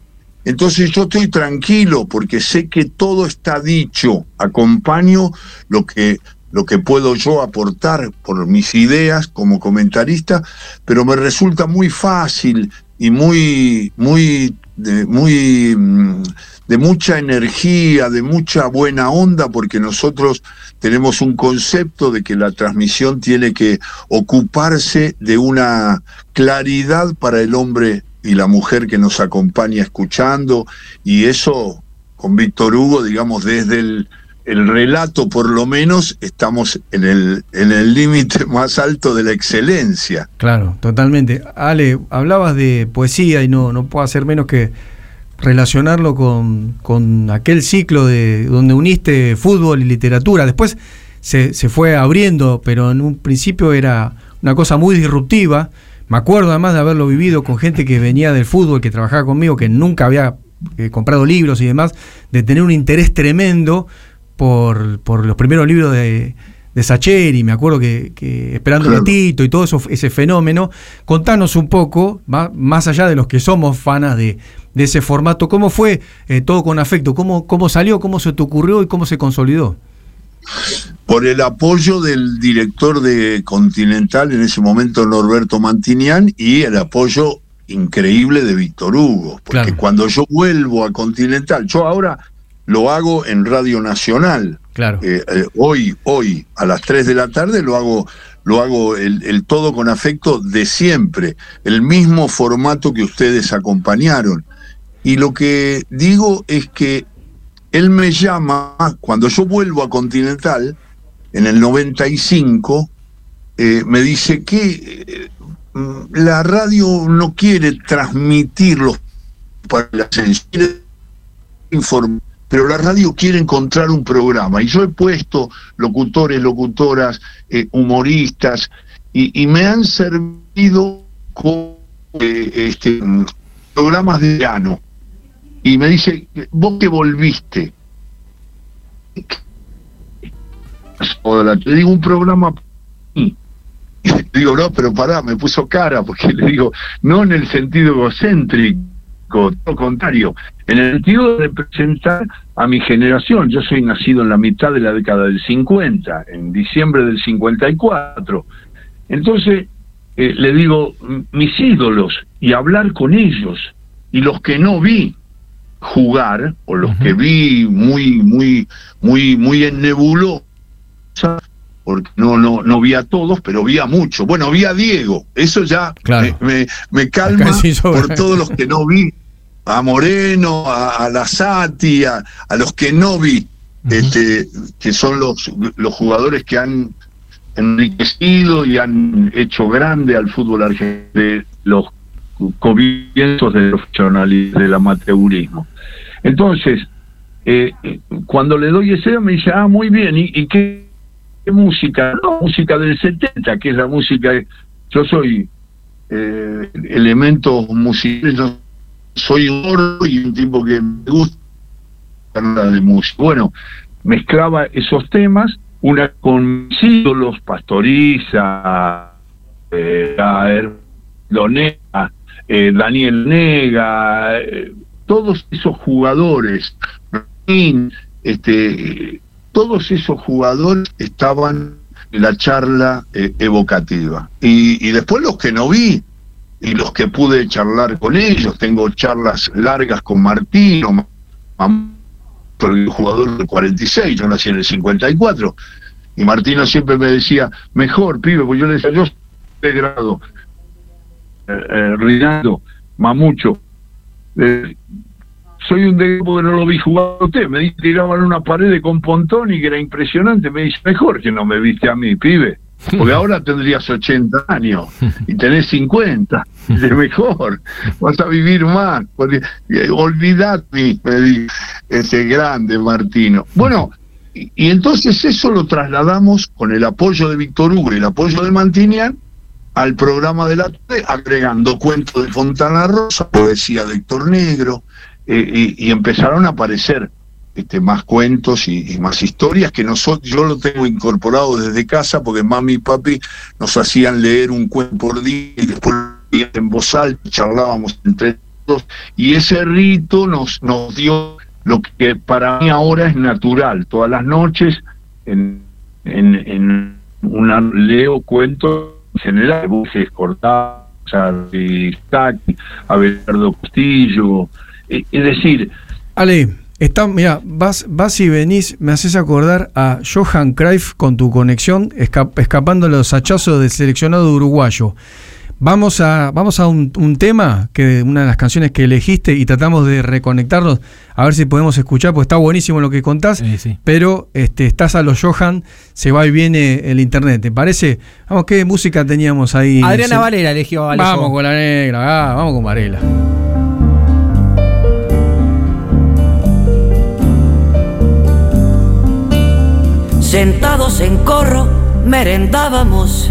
Entonces yo estoy tranquilo porque sé que todo está dicho, acompaño lo que lo que puedo yo aportar por mis ideas como comentarista, pero me resulta muy fácil y muy, muy, de, muy mm, de mucha energía, de mucha buena onda, porque nosotros tenemos un concepto de que la transmisión tiene que ocuparse de una claridad para el hombre y la mujer que nos acompaña escuchando, y eso con Víctor Hugo, digamos, desde el, el relato por lo menos estamos en el en el límite más alto de la excelencia.
Claro, totalmente. Ale, hablabas de poesía y no, no puedo hacer menos que relacionarlo con, con aquel ciclo de donde uniste fútbol y literatura. Después se, se fue abriendo, pero en un principio era una cosa muy disruptiva. Me acuerdo además de haberlo vivido con gente que venía del fútbol, que trabajaba conmigo, que nunca había eh, comprado libros y demás, de tener un interés tremendo por, por los primeros libros de, de Sacheri, me acuerdo que, que Esperando
Claro.
Tito y todo eso, ese fenómeno. Contanos un poco, más allá de los que somos fanas de, de ese formato, ¿cómo fue eh, todo con afecto? ¿Cómo, ¿Cómo salió? ¿Cómo se te ocurrió y cómo se consolidó?
Por el apoyo del director de Continental, en ese momento Norberto Mantinian, y el apoyo increíble de Víctor Hugo. Porque
Claro.
cuando yo vuelvo a Continental, yo ahora lo hago en Radio Nacional.
Claro.
Eh, eh, hoy, hoy, a las 3 de la tarde, lo hago, lo hago el, el todo con afecto de siempre, el mismo formato que ustedes acompañaron. Y lo que digo es que él me llama, cuando yo vuelvo a Continental, en el 95, eh, me dice que eh, mm, la radio no quiere transmitirlos para la censura inform- pero la radio quiere encontrar un programa. Y yo he puesto locutores, locutoras, eh, humoristas, y, y me han servido con eh, este, mm, programas de verano. Y me dice, vos que volviste. Hola, te digo un programa. Y le digo, no, pero pará, me puso cara, porque le digo, no en el sentido egocéntrico, todo contrario, en el sentido de representar a mi generación. Yo soy nacido en la mitad de la década del 50, en diciembre del 54. Entonces, eh, le digo, "M- mis ídolos, y hablar con ellos, y los que no vi jugar, o los que vi muy, muy, muy, muy en nebulosa, porque no, no, no vi a todos, pero vi a muchos. Bueno, vi a Diego, eso ya
Claro.
me, me, me calma por todos los que no vi, a Moreno, a, a la Sati, a, a los que no vi, este, que son los, los jugadores que han enriquecido y han hecho grande al fútbol argentino, de los comienzos del profesionalismo, del amateurismo. Entonces, eh, cuando le doy ese me dice, ah, muy bien, ¿y, qué, música? No, música del 70, que es la música, yo soy eh, elementos musicales, soy un gordo y un tipo que me gusta de música. Bueno, mezclaba esos temas, una con ídolos, Pastoriza, eh, Lonega, eh, Daniel Nega, eh, todos esos jugadores, este, todos esos jugadores estaban en la charla eh, evocativa. Y, después los que no vi, y los que pude charlar con ellos, tengo charlas largas con Martino, el jugador del 46, yo nací en el 54, y Martino siempre me decía, mejor, pibe, porque yo le decía, yo soy de grado, eh, eh, Rinaldo, Mamucho, eh, soy un de porque no lo vi jugar a usted, me tiraban una pared con Pontoni que era impresionante, me dice, mejor que no me viste a mí, pibe, porque ahora tendrías 80 años y tenés 50, de mejor, vas a vivir más, eh, olvidate, me dice ese grande Martino. Bueno, y, y entonces eso lo trasladamos con el apoyo de Víctor Hugo y el apoyo de Mantinian al programa de la tarde, agregando cuentos de Fontana Rosa, poesía de Héctor Negro, eh, y, empezaron a aparecer este, más cuentos y, más historias que nosotros, yo lo tengo incorporado desde casa porque mami y papi nos hacían leer un cuento por día y después en voz alta charlábamos entre todos y ese rito nos, nos dio lo que para mí ahora es natural, todas las noches en en, en una leo cuentos en general, cortadas, de Saki, Abelardo Castillo, eh, es decir,
Ale, está, mira, vas, vas y venís, me haces acordar a Johan Cruyff con tu conexión, esca- escapando los hachazos del seleccionado uruguayo. Vamos a, vamos a un, un tema, que una de las canciones que elegiste, y tratamos de reconectarnos, a ver si podemos escuchar, porque está buenísimo lo que contás,
Sí, sí.
pero este, estás a los Johan, se va y viene el internet, ¿te parece? Vamos, ¿qué música teníamos ahí?
Adriana
Se-
Valera eligió Alejo.
Vamos con la negra, ah, vamos con Varela.
Sentados en corro, merendábamos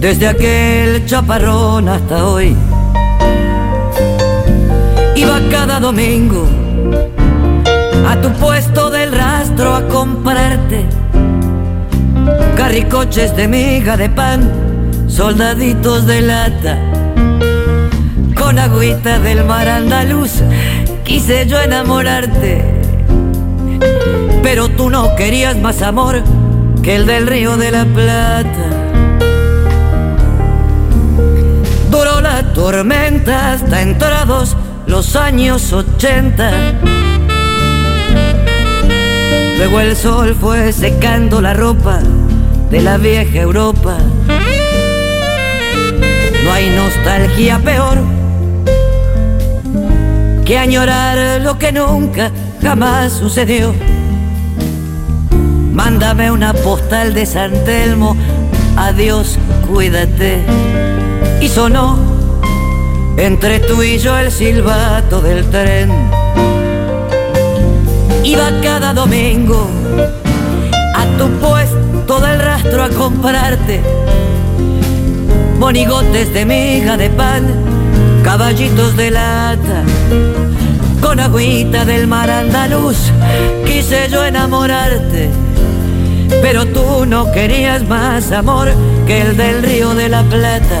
desde aquel chaparrón hasta hoy. Iba cada domingo a tu puesto del rastro a comprarte carricoches de miga de pan, soldaditos de lata. Con agüita del mar andaluz quise yo enamorarte. Pero tú no querías más amor que el del río de la Plata. Duró la tormenta hasta entrados los años 80. Luego el sol fue secando la ropa de la vieja Europa. No hay nostalgia peor que añorar lo que nunca jamás sucedió. Mándame una postal de San Telmo, adiós, cuídate. Y sonó entre tú y yo el silbato del tren. Iba cada domingo a tu puesto del rastro a comprarte monigotes de miga de pan, caballitos de lata, con agüita del mar andaluz. Quise yo enamorarte, pero tú no querías más amor que el del río de la Plata.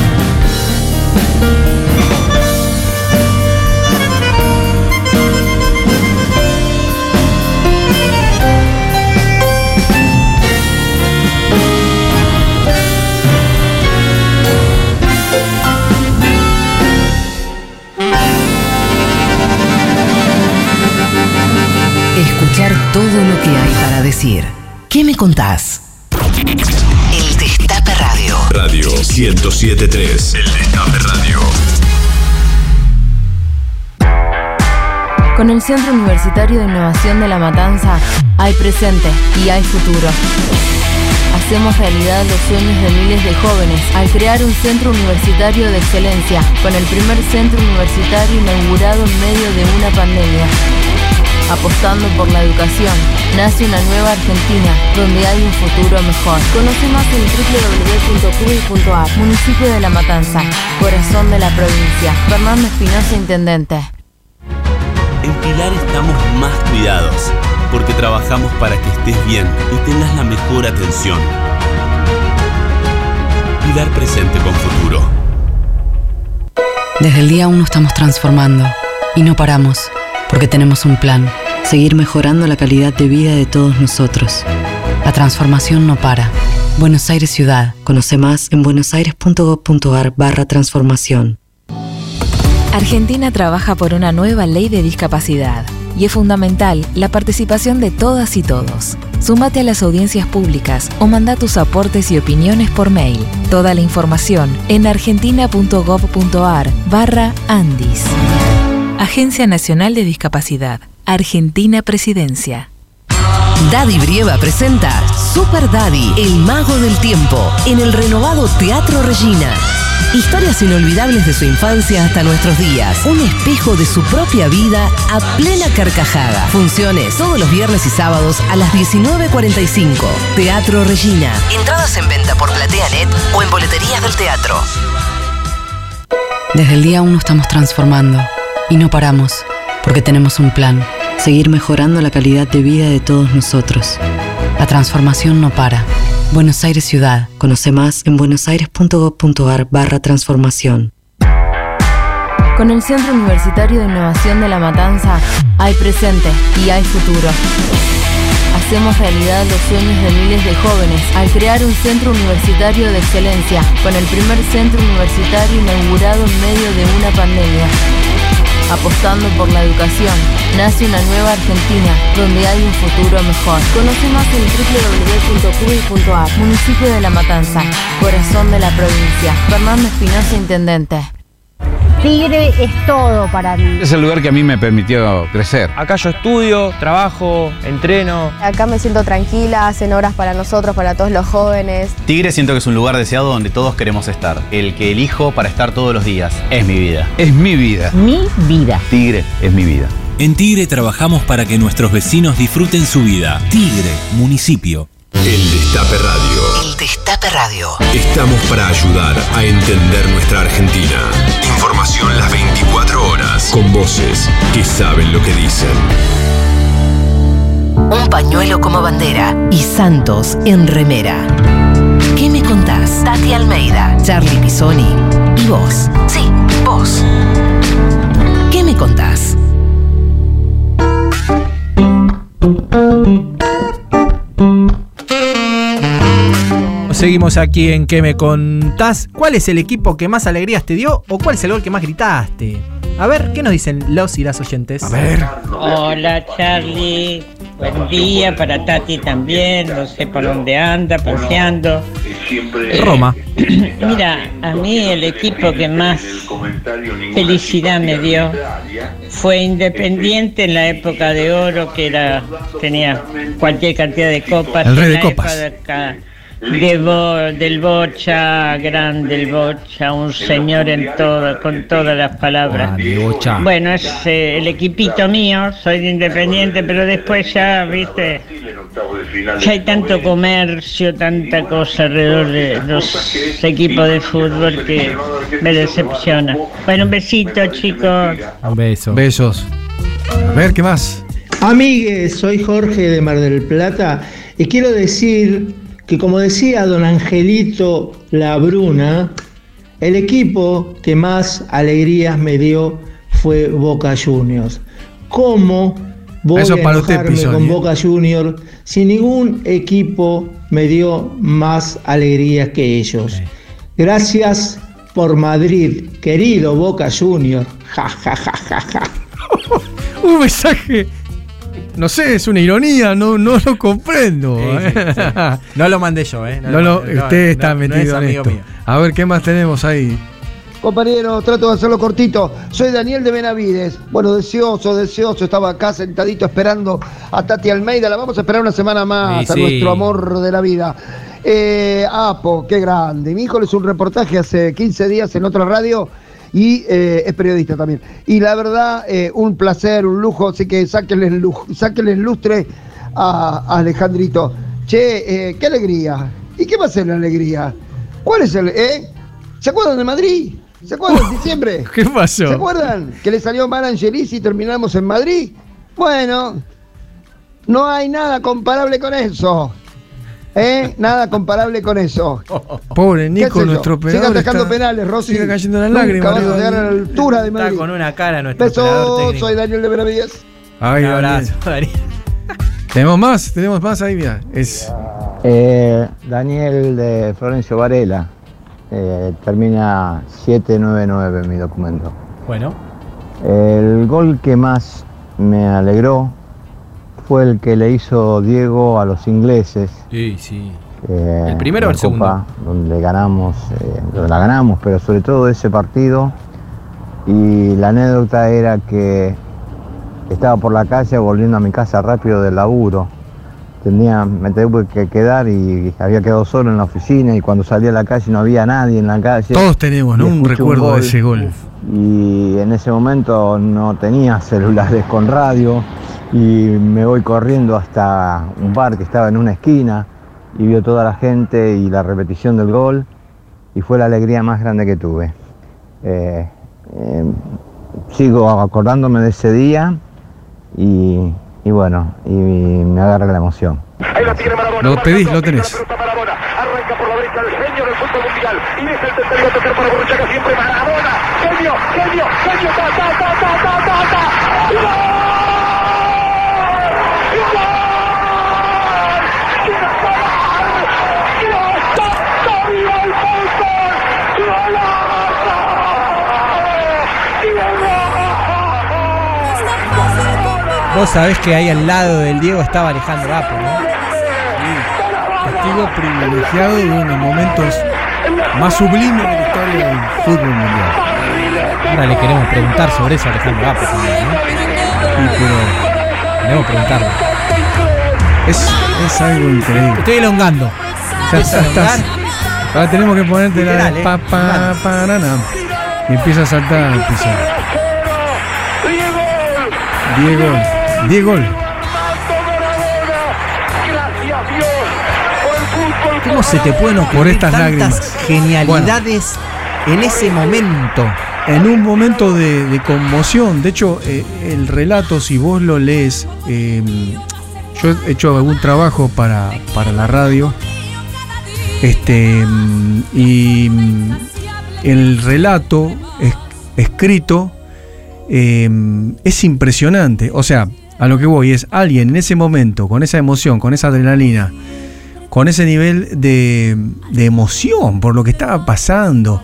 Escuchar todo lo que hay para decir. ¿Qué me contás? El Destape Radio.
Radio 1073. El Destape Radio.
Con el Centro Universitario de Innovación de La Matanza hay presente y hay futuro. Hacemos realidad los sueños de miles de jóvenes al crear un centro universitario de excelencia, con el primer centro universitario inaugurado en medio de una pandemia. Apostando por la educación, nace una nueva Argentina donde hay un futuro mejor. Conoce más en www.cuy.ar. Municipio de La Matanza, corazón de la provincia. Fernando Espinosa, Intendente.
En Pilar estamos más cuidados, porque trabajamos para que estés bien y tengas la mejor atención. Pilar presente con futuro.
Desde el día 1 estamos transformando y no paramos, porque tenemos un plan, seguir mejorando la calidad de vida de todos nosotros. La transformación no para. Buenos Aires Ciudad. Conoce más en buenosaires.gov.ar barra transformación.
Argentina trabaja por una nueva ley de discapacidad y es fundamental la participación de todas y todos. Súmate a las audiencias públicas o manda tus aportes y opiniones por mail. Toda la información en argentina.gov.ar barra Andis. Agencia Nacional de Discapacidad. Argentina Presidencia.
Daddy Brieva presenta Super Daddy, el mago del tiempo, en el renovado Teatro Regina. Historias inolvidables de su infancia hasta nuestros días. Un espejo de su propia vida a plena carcajada. Funciones todos los viernes y sábados a las 19.45. Teatro Regina. Entradas en venta por PlateaNet o en boleterías del teatro.
Desde el día 1 estamos transformando y no paramos, porque tenemos un plan, seguir mejorando la calidad de vida de todos nosotros. La transformación no para. Buenos Aires Ciudad. Conoce más en buenosaires.gov.ar barra transformación.
Con el Centro Universitario de Innovación de La Matanza hay presente y hay futuro. Hacemos realidad los sueños de miles de jóvenes al crear un centro universitario de excelencia, con el primer centro universitario inaugurado en medio de una pandemia. Apostando por la educación, nace una nueva Argentina donde hay un futuro mejor. Conoce más en www.cuy.ar. Municipio de La Matanza, corazón de la provincia. Fernando Espinosa, Intendente.
Tigre es todo para mí.
Es el lugar que a mí me permitió crecer.
Acá yo estudio, trabajo, entreno.
Acá me siento tranquila, hacen horas para nosotros, para todos los jóvenes.
Tigre siento que es un lugar deseado donde todos queremos estar. El que elijo para estar todos los días. Es mi vida.
Es mi vida.
Mi vida.
Tigre es mi vida.
En Tigre trabajamos para que nuestros vecinos disfruten su vida. Tigre, municipio.
El Destape Radio.
Destape Radio.
Estamos para ayudar a entender nuestra Argentina. Información las 24 horas. Con voces que saben lo que dicen.
Un pañuelo como bandera y Santos en remera. ¿Qué me contás? Tati Almeida, Charlie Pisoni y vos. Sí, vos. ¿Qué me contás?
Seguimos aquí en ¿Qué me contás? ¿Cuál es el equipo que más alegrías te dio o cuál es el gol que más gritaste? A ver, ¿qué nos dicen los y las oyentes? A ver.
Hola Charlie, buen día para Tati también, no sé por dónde anda, paseando.
Roma.
Mira, a mí el equipo que más felicidad me dio fue Independiente en la época de oro, que era tenía cualquier cantidad de copas.
El rey
en
de copas.
época de Bo- del Bocha, grande el Bocha, un señor en todo, con todas las palabras.
Bocha.
Bueno, es eh, el equipito mío, soy de independiente, pero después ya, viste, ya hay tanto comercio, tanta cosa alrededor de los equipos de fútbol que me decepciona. Bueno, un besito, chicos.
Un beso.
Besos. A ver, ¿qué más?
Amigues, soy Jorge de Mar del Plata y quiero decir que como decía don Angelito La Bruna, el equipo que más alegrías me dio fue Boca Juniors. ¿Cómo voy
Eso
a
para
enojarme con
¿eh?
Boca Juniors si ningún equipo me dio más alegrías que ellos? Gracias por Madrid, querido Boca Juniors. Ja, ja, ja, ja, ja.
Un mensaje no sé, es una ironía, no, no lo comprendo.
Sí, sí,
¿eh?
sí. No lo mandé yo, ¿eh?
No lo-
no,
usted está
no, no
metido
es
en esto.
mío.
A ver, ¿qué más tenemos ahí?
Compañeros, trato de hacerlo cortito. Soy Daniel de Benavides. Bueno, deseoso, deseoso. Estaba acá sentadito esperando a Tati Almeida. La vamos a esperar una semana más
Sí,
a
sí.
nuestro amor de la vida. Eh, Apo, qué grande. Mi hijo le hizo un reportaje hace 15 días en otra radio y eh, es periodista también. Y la verdad, eh, un placer, un lujo. Así que sáquenle, lu- sáquenle lustre a, a Alejandrito. Che, eh, qué alegría. ¿Y qué va a ser la alegría? ¿Cuál es el.? Eh? ¿Se acuerdan de Madrid? ¿Se acuerdan de diciembre?
¿Qué pasó?
¿Se acuerdan? Que le salió mal Angelis y terminamos en Madrid. Bueno, no hay nada comparable con eso. ¿Eh? Nada comparable con eso.
Pobre
¿Qué
Nico, nuestro
Siga
operador.
atacando
está-
penales, Rossi.
Sigue cayendo las lágrimas.
vas a llegar a la altura de Madrid.
Está con una cara nuestro técnico.
soy Daniel de Benavides.
Ay,
Un abrazo,
Daniel. Tenemos más, tenemos más ahí, mira. Es.
Eh, Daniel de Florencio Varela. Eh, termina 799 mi documento.
Bueno.
El gol que más me alegró fue el que le hizo Diego a los ingleses.
Sí, sí.
eh,
¿El primero o el segundo?
Donde ganamos, eh, donde la ganamos, pero sobre todo ese partido. Y la anécdota era que estaba por la calle volviendo a mi casa rápido del laburo. Tenía, me tuve que quedar y había quedado solo en la oficina y cuando salí a la calle no había nadie en la calle.
Todos tenemos, ¿no? Un recuerdo de
gol.
ese gol.
Y en ese momento no tenía celulares con radio y me voy corriendo hasta un bar que estaba en una esquina y vio toda la gente y la repetición del gol y fue la alegría más grande que tuve. Eh, eh, sigo acordándome de ese día y, y bueno, y me agarra la emoción.
Lo pedís, lo tenés.
Arranca por la derecha el genio del fútbol mundial. Y es el tercero a tocar para Borruchaga siempre Maradona. Genio, genio, genio. Ta, ta, ta, ta, ta, ta, ta. ¡Gol! ¡Gol!
Vos sabés que ahí al lado del Diego estaba Alejandro Apo, ¿no?
Testigo privilegiado de uno de los momentos más sublimes de la historia del fútbol mundial.
Ahora le queremos preguntar sobre eso a Alejandro Apo también, ¿no?
Sí, pero
Queremos preguntarle.
es, es algo increíble.
Estoy elongando.
Ya
¿Empieza a
estás.
elongar?
Ahora tenemos que ponerte la de
¿eh?
pa, pa, pa, na, na. Y empieza a saltar al piso. Diego. Diego.
¿Cómo se te pueden ocurrir
Por estas lágrimas.
genialidades en ese momento?
En un momento de, de conmoción, de hecho, eh, el relato, si vos lo lees, eh, yo he hecho algún trabajo para, para la radio, este, mm, y mm, el relato es- escrito eh, es impresionante. O sea, a lo que voy es alguien en ese momento, con esa emoción, con esa adrenalina, con ese nivel de, de emoción por lo que estaba pasando.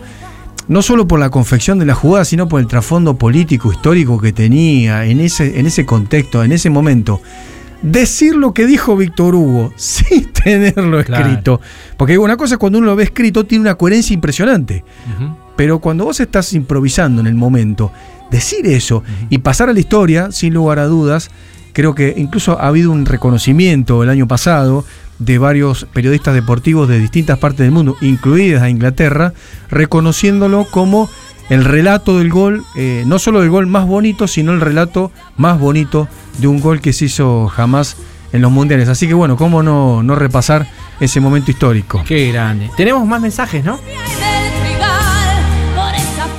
No solo por la confección de la jugada, sino por el trasfondo político, histórico que tenía en ese, en ese contexto, en ese momento. Decir lo que dijo Víctor Hugo sin tenerlo
Claro.
escrito. Porque una cosa es cuando uno lo ve escrito, tiene una coherencia impresionante. Pero cuando vos estás improvisando en el momento, decir eso y pasar a la historia, sin lugar a dudas, creo que incluso ha habido un reconocimiento el año pasado de varios periodistas deportivos de distintas partes del mundo, incluidas a Inglaterra, reconociéndolo como el relato del gol, eh, no solo del gol más bonito, sino el relato más bonito de un gol que se hizo jamás en los mundiales. Así que bueno, ¿cómo no, no repasar ese momento histórico?
Qué grande. Tenemos más mensajes, ¿no?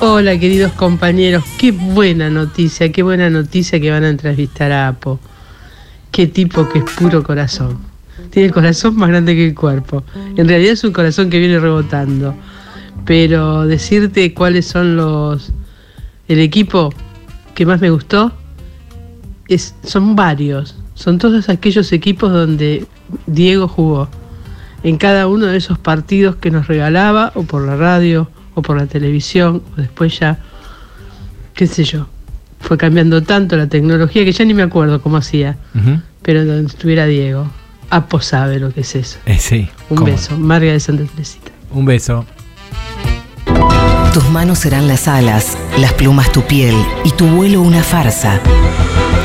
Hola queridos compañeros, qué buena noticia, qué buena noticia que van a entrevistar a Apo. Qué tipo que es puro corazón. Tiene el corazón más grande que el cuerpo. En realidad es un corazón que viene rebotando. Pero decirte cuáles son los... El equipo que más me gustó es, son varios. Son todos aquellos equipos donde Diego jugó. En cada uno de esos partidos que nos regalaba, o por la radio, o por la televisión, o después ya, qué sé yo. fue cambiando tanto la tecnología que ya ni me acuerdo cómo hacía. Pero donde estuviera Diego, Apo sabe lo que es eso.
Eh, sí.
Un
cómo
beso, Marga de Santa Teresita.
Un beso.
Tus manos serán las alas, las plumas tu piel y tu vuelo una farsa.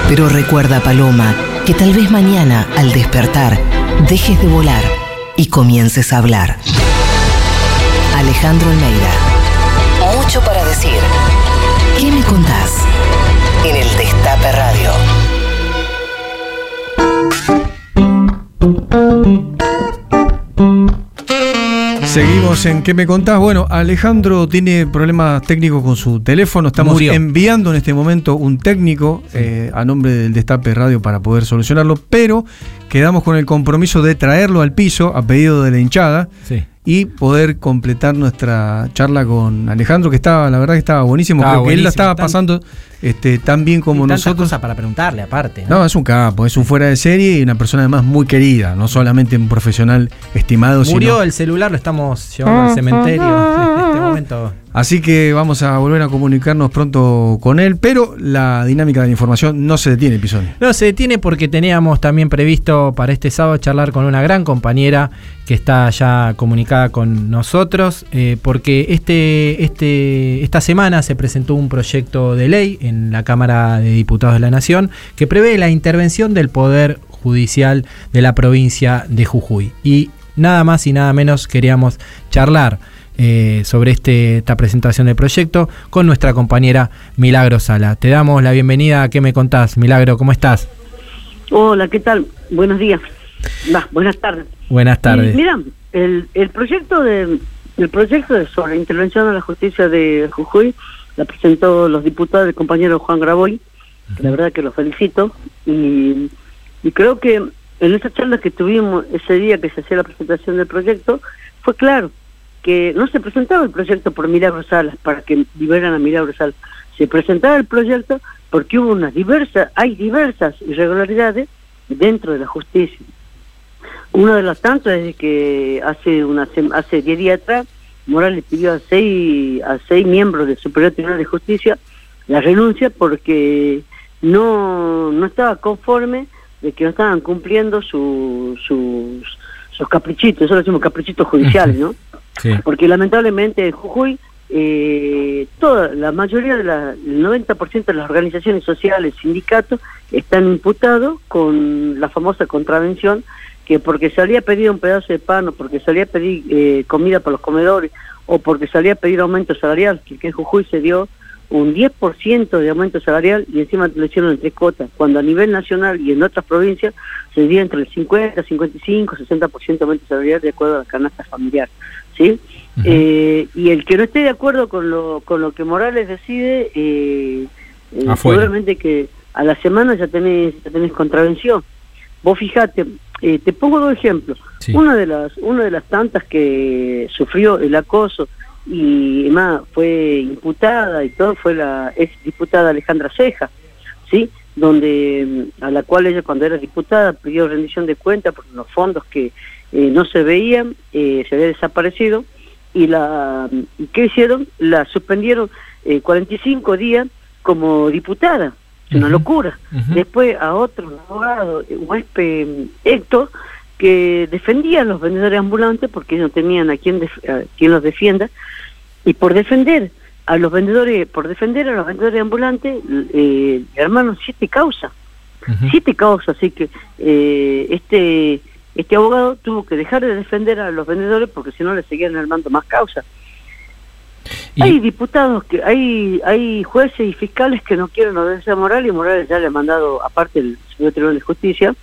Pero recuerda, Paloma, que tal vez mañana, al despertar, dejes de volar y comiences a hablar. Alejandro Almeida. Mucho para decir. ¿Qué me contás? En el Destape Radio.
Seguimos en ¿Qué me contás? Bueno, Alejandro tiene problemas técnicos con su teléfono. Estamos
Murió.
enviando en este momento un técnico eh, a nombre del Destape Radio para poder solucionarlo, pero quedamos con el compromiso de traerlo al piso a pedido de la hinchada
Sí.
Y poder completar nuestra charla con Alejandro, que estaba, la verdad que estaba buenísimo.
Estaba
Creo que él la estaba
tan-
pasando este, tan bien como
Y
nosotros.
cosas para preguntarle aparte. ¿no?
No, es un capo, es un fuera de serie y una persona además muy querida, no solamente un profesional estimado,
Murió
sino
el celular, lo estamos llevando al cementerio en este momento.
Así que vamos a volver a comunicarnos pronto con él, pero la dinámica de la información no se detiene, Pisoni.
No se detiene porque teníamos también previsto para este sábado charlar con una gran compañera que está ya comunicada con nosotros, eh, porque este, este, esta semana se presentó un proyecto de ley en la Cámara de Diputados de la Nación que prevé la intervención del Poder Judicial de la provincia de Jujuy. Y nada más y nada menos queríamos charlar eh, sobre este, esta presentación del proyecto con nuestra compañera Milagro Sala. Te damos la bienvenida a ¿Qué me contás? Milagro, ¿cómo estás?
Hola, ¿qué tal? Buenos días. Va, buenas tardes.
Buenas tardes.
Y mira, el, el proyecto de el proyecto de sobre intervención a la justicia de Jujuy la presentó los diputados el compañero Juan Graboy, que la verdad que lo felicito y, y creo que en esa charla que tuvimos ese día que se hacía la presentación del proyecto fue claro que no se presentaba el proyecto por Milagro Salas para que liberan a Milagro Salas, se presentaba el proyecto porque hubo unas diversas, hay diversas irregularidades dentro de la justicia. Una de las tantas es que hace una hace 10 días atrás Morales pidió a seis a seis miembros del Superior Tribunal de Justicia la renuncia porque no no estaba conforme de que no estaban cumpliendo su- sus sus caprichitos, eso lo decimos caprichitos judiciales, ¿no? Porque lamentablemente en Jujuy, eh, toda la mayoría de la, el 90% de las organizaciones sociales, sindicatos, están imputados con la famosa contravención que porque salía a pedir un pedazo de pan o porque salía a pedir eh, comida para los comedores o porque salía a pedir aumento salarial, que, que en Jujuy se dio un 10% de aumento salarial y encima lo hicieron en tres cuotas, cuando a nivel nacional y en otras provincias se dio entre el 50, 55, 60% de aumento salarial de acuerdo a la canasta familiar. ¿Sí? Eh, y el que no esté de acuerdo con lo, con lo que Morales decide, eh, eh, seguramente que a la semana ya tenés, ya tenés contravención. Vos fijate, eh, te pongo dos ejemplos.
Sí.
Una de las una de las tantas que sufrió el acoso y más fue imputada y todo fue la ex diputada Alejandra Ceja, ¿sí? Donde mm, a la cual ella cuando era diputada pidió rendición de cuentas por los fondos que eh, no se veían, eh, se había desaparecido y la ¿y qué hicieron? La suspendieron eh, 45 días como diputada. Es una locura. Después a otro abogado, eh, huésped Héctor, que defendía a los vendedores ambulantes porque ellos no tenían a quien, def- a quien los defienda y por defender a los vendedores por defender a los vendedores ambulantes eh, hermano siete causas siete causas así que eh, este este abogado tuvo que dejar de defender a los vendedores porque si no le seguían armando más causas hay diputados que hay hay jueces y fiscales que no quieren obedecer a Morales. Y Morales ya le ha mandado aparte el Superior Tribunal de Justicia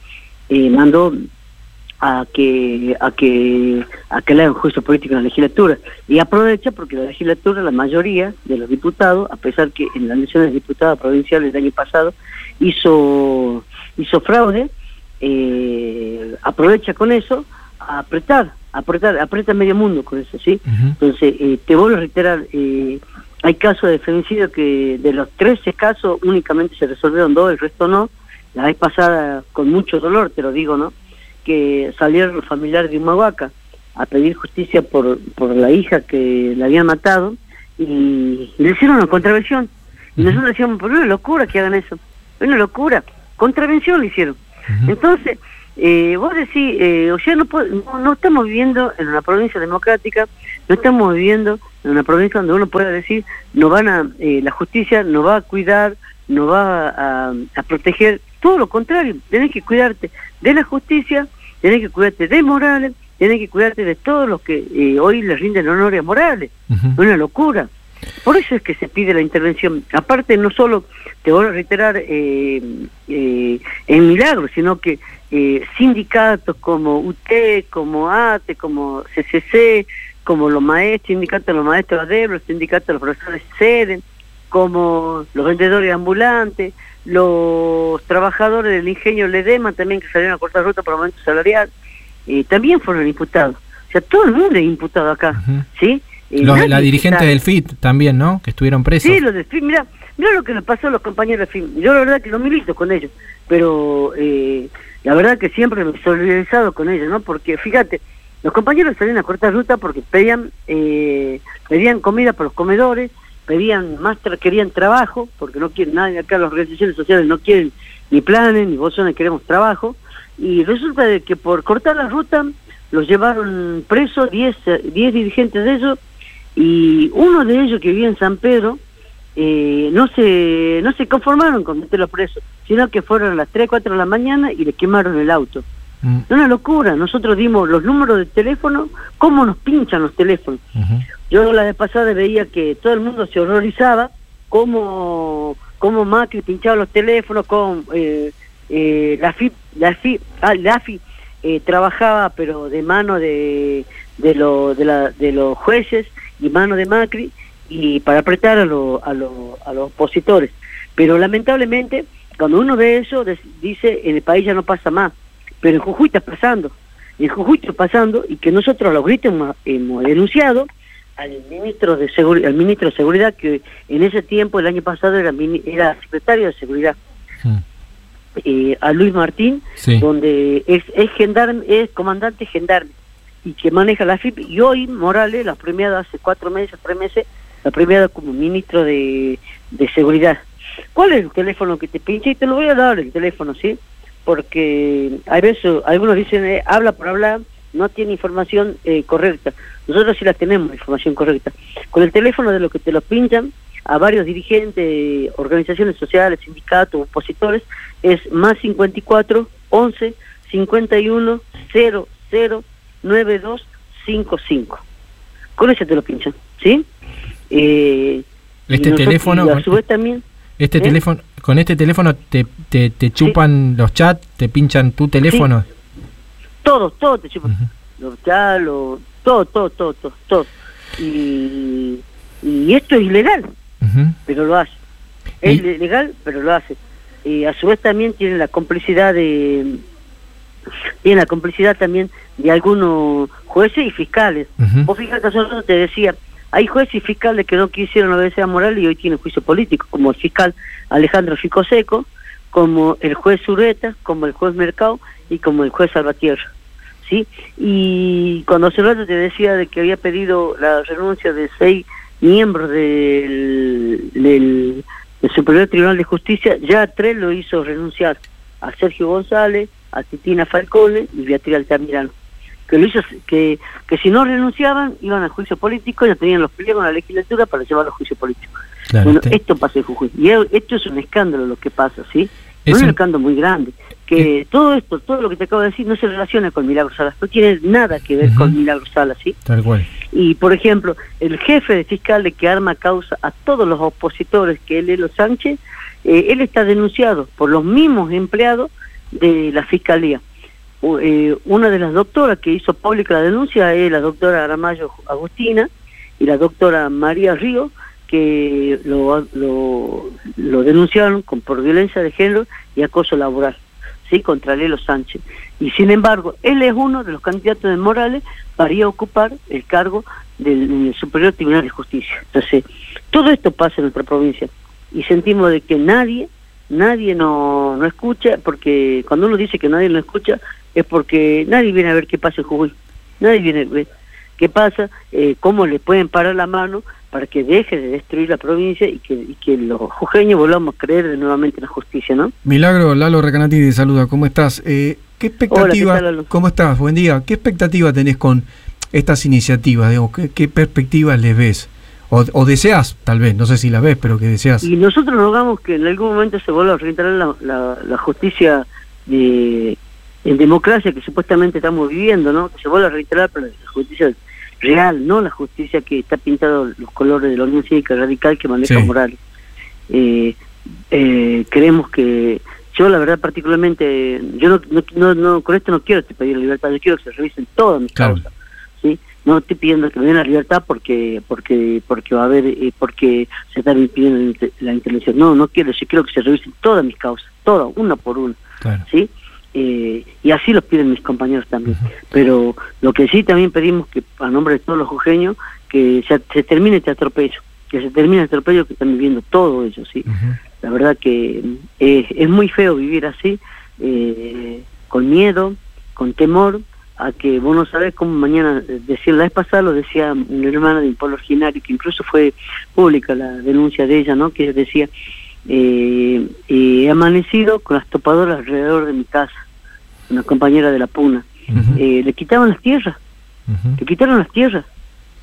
eh, mandó a que a que a que le hagan juicio político en la legislatura. Y aprovecha porque la legislatura la mayoría de los diputados a pesar que en las elecciones de diputados provinciales del año pasado hizo hizo fraude eh, aprovecha con eso a apretar apretar aprieta medio mundo con eso sí entonces eh, te vuelvo a reiterar eh, hay casos de femicidio que de los 13 casos únicamente se resolvieron dos el resto no la vez pasada con mucho dolor te lo digo no que salieron los familiares de Humahuaca a pedir justicia por, por la hija que la habían matado y le hicieron una contravención Y nosotros decíamos, pero es una locura que hagan eso. Es una locura. Contravención lo hicieron. Entonces, eh, vos decís, eh, o sea, no, no, no estamos viviendo en una provincia democrática, no estamos viviendo en una provincia donde uno pueda decir, no van a, eh, la justicia no va a cuidar, no va a, a proteger, todo lo contrario, tenés que cuidarte de la justicia, tenés que cuidarte de Morales, tenés que cuidarte de todos los que eh, hoy le rinden honores a Morales. Es una locura. Por eso es que se pide la intervención. Aparte, no solo, te voy a reiterar, eh, eh, en Milagro, sino que eh, sindicatos como UT, como ATE, como CCC, como los maestros, sindicatos de los maestros ADEB, los sindicatos de los profesores SEDEN, como los vendedores ambulantes, los trabajadores del ingenio Ledema también que salieron a cortar ruta por aumento salarial, eh, también fueron imputados. O sea, todo el mundo es imputado acá, ¿sí?
Los la dirigente
está-
del FIT también, ¿no? Que estuvieron presos.
Sí, los de FIM, mira, mira lo que le pasó a los compañeros de FIM. Yo la verdad que no milito con ellos, pero eh, la verdad que siempre me he solidarizado con ellos, ¿no? Porque fíjate, los compañeros salían a cortar ruta porque pedían eh, pedían comida para los comedores, pedían más, tra- querían trabajo, porque no quieren nadie acá, las organizaciones sociales no quieren ni planes, ni bolsones, queremos trabajo, y resulta de que por cortar la ruta los llevaron presos 10 eh, 10 dirigentes de ellos y uno de ellos que vivía en San Pedro eh, no se no se conformaron con meterlo preso, sino que fueron a las 3, 4 de la mañana y le quemaron el auto. Es una locura, nosotros dimos los números de teléfono, cómo nos pinchan los teléfonos. Yo la vez pasada veía que todo el mundo se horrorizaba cómo, cómo Macri pinchaba los teléfonos, con eh, eh, la FI, la FI, ah, la AFI, eh, trabajaba pero de mano de, de, lo- de, la- de los jueces y mano de Macri y para apretar a, lo- a, lo- a los opositores. Pero lamentablemente, cuando uno ve eso, dice, en el país ya no pasa más. Pero en Jujuy está pasando. En Jujuy está pasando y que nosotros los gritos hemos, hemos denunciado al ministro de Seguri- al ministro de Seguridad, que en ese tiempo, el año pasado, era, era secretario de Seguridad. Eh, a Luis Martín,
Sí.
donde es, es gendarme, es comandante gendarme y que maneja la FIP. Y hoy Morales, la premiada hace cuatro meses, tres meses, la premiada como ministro de, de Seguridad. ¿Cuál es el teléfono que te pincha? Y te lo voy a dar el teléfono, ¿sí? Porque hay veces, algunos dicen, eh, habla por hablar, no tiene información eh, correcta. Nosotros sí la tenemos, información correcta. Con el teléfono de lo que te lo pinchan, a varios dirigentes, organizaciones sociales, sindicatos, opositores, es más 54 11 51 00 92 55. Con ese te lo pinchan, ¿sí? Eh,
Este
nosotros-
teléfono-
a su vez también...
Este
¿eh?
teléfono, con este teléfono te, te, te chupan los chats, te pinchan tu teléfono.
todo, todo te chupan. Los ya, lo- todo, todo, todo, todo, todo. Y, y esto es ilegal, pero lo hace. Es
Y-
ilegal, pero lo hace. Y a su vez también tiene la complicidad de tiene la complicidad también de algunos jueces y fiscales.
Ujú.
Vos fíjate, hace un rato te decía, hay jueces y fiscales que no quisieron obedecer a Morales y hoy tienen juicio político, como el fiscal Alejandro Ficoseco, como el juez Ureta, como el juez Mercado y como el juez Salvatierra. ¿sí? Y cuando hace rato te decía de que había pedido la renuncia de seis miembros del, del, del Superior Tribunal de Justicia, ya tres lo hizo renunciar, a Sergio González, a Titina Falcone y Beatriz Altamirano. Que, lo hizo, que, que si no renunciaban iban a juicio político, ya tenían los pliegos en la legislatura para llevar a juicio político.
Claro,
bueno, esto pasa en Jujuy. Y esto es un escándalo lo que pasa, ¿sí?
Es
un
un-
escándalo muy grande. Que todo esto, todo lo que te acabo de decir, no se relaciona con Milagro Salas. No tiene nada que ver con Milagro Salas, ¿sí?
Tal cual.
Y, por ejemplo, el jefe de fiscal de que arma causa a todos los opositores, que es Lelo Sánchez, eh, él está denunciado por los mismos empleados de la fiscalía. Eh, una de las doctoras que hizo pública la denuncia es la doctora Aramayo Agustina y la doctora María Río, que lo, lo, lo denunciaron con, por violencia de género y acoso laboral, ¿sí? Contra Lelo Sánchez. Y sin embargo, él es uno de los candidatos de Morales para ir a ocupar el cargo del, Superior Tribunal de Justicia. Entonces, todo esto pasa en nuestra provincia y sentimos de que nadie, nadie no, no escucha, porque cuando uno dice que nadie lo escucha, es porque nadie viene a ver qué pasa en Jujuy. Nadie viene a ver. ¿Qué pasa? Eh, ¿Cómo le pueden parar la mano para que deje de destruir la provincia y que, y que los jujeños volvamos a creer de nuevamente en la justicia, ¿no?
Milagro, Lalo Recanati te saluda, ¿cómo estás? Eh, ¿Qué expectativa,
Hola, ¿qué tal,
cómo estás? Buen día. ¿Qué expectativa tenés con estas iniciativas? Digamos, ¿qué, qué perspectivas les ves? O, o deseas, tal vez, no sé si las ves, pero que deseas.
Y nosotros rogamos que en algún momento se vuelva a reinstalar la, la, la justicia de, en democracia que supuestamente estamos viviendo, ¿no? Que se vuelva a reinstalar pero la justicia real, no la justicia que está pintado los colores de la Unión Cívica Radical que maneja
Sí.
Morales. Eh, eh, creemos que yo la verdad particularmente yo no, no, no, no- con esto no quiero pedir la libertad yo quiero que se revisen todas mis
Claro.
causas ¿sí? No estoy pidiendo que me den la libertad porque porque porque va a haber eh, porque se está impidiendo la inter- la intervención. No no quiero yo quiero que se revisen todas mis causas todas una por una
Claro.
sí Eh, y así lo piden mis compañeros también. Pero lo que sí también pedimos que a nombre de todos los jujeños que se, se termine este atropello que se termine el atropello que están viviendo todos ellos sí la verdad que es, es muy feo vivir así eh, con miedo con temor a que vos no sabés cómo mañana eh, decía la vez pasada lo decía una hermana de un pueblo originario que incluso fue pública la denuncia de ella no que decía eh, eh, he amanecido con las topadoras alrededor de mi casa una compañera de la puna Eh, le quitaban las tierras le quitaron las tierras.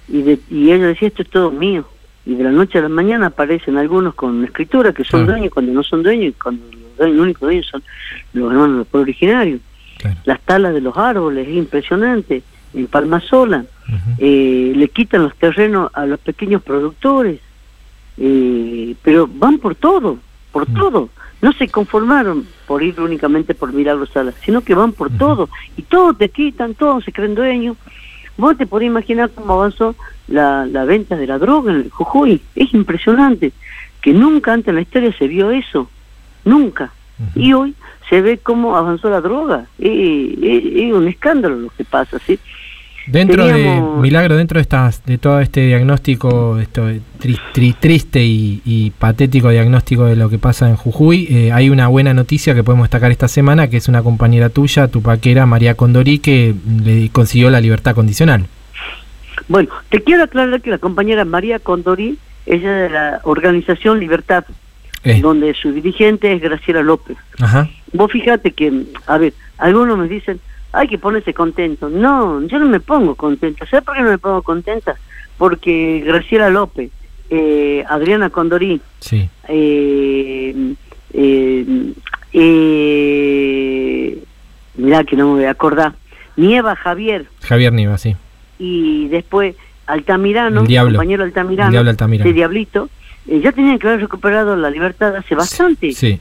Y, de, y ella decía esto es todo mío. Y de la noche a la mañana aparecen algunos con escritura que son dueños cuando no son dueños y cuando los dueños, los únicos dueños son los hermanos del pueblo originario las talas de los árboles es impresionante. En Palmasola eh, le quitan los terrenos a los pequeños productores. Eh, pero van por todo por todo. No se conformaron por ir únicamente por Milagro Salas sino que van por todo. Y todos te quitan todos se creen dueños. Vos te podés imaginar cómo avanzó la, la venta de la droga en el Jujuy. Es impresionante que nunca antes en la historia se vio eso. Nunca. Y hoy se ve cómo avanzó la droga es, es- es un escándalo lo que pasa ¿sí?
Dentro
Teníamos-
de Milagro, dentro de estas, de todo este diagnóstico, esto tri- tri- triste y, y patético diagnóstico de lo que pasa en Jujuy, eh, hay una buena noticia que podemos destacar esta semana, que es una compañera tuya, tu paquera María Condorí, que le consiguió la libertad condicional.
Bueno, te quiero aclarar que la compañera María Condorí, ella de la organización Libertad,
Eh.
donde su dirigente es Graciela López.
Ajá.
Vos fíjate que, a ver, algunos me dicen, hay que ponerse contento. No, yo no me pongo contenta. ¿Sabes por qué no me pongo contenta? Porque Graciela López, eh, Adriana Condorí,
Sí.
eh, eh, eh, mirá que no me voy a acordar, Nieva Javier,
Javier Niva, sí.
y después Altamirano,
El Diablo.
compañero Altamirano,
El Diablo Altamirano.
de Diablito, eh, ya tenían que haber recuperado la libertad hace bastante,
Sí.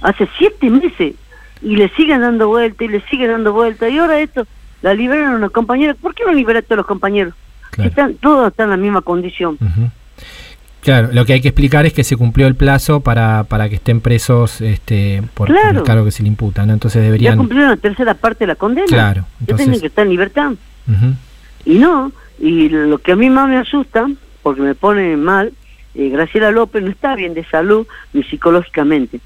Hace siete meses, y le siguen dando vuelta y le siguen dando vuelta, y ahora esto, la liberaron a una compañera, ¿por qué no liberan a todos los compañeros? Están, todos están en la misma condición.
Claro, lo que hay que explicar es que se cumplió el plazo para, para que estén presos este, por, el cargo que se le imputa, ¿no? Entonces
Ya
deberían...
cumplieron la tercera parte de la condena.
Claro,
Ya
entonces-
tienen que estar en libertad. Y no, y lo que a mí más me asusta, porque me pone mal, eh, Graciela López no está bien de salud ni psicológicamente.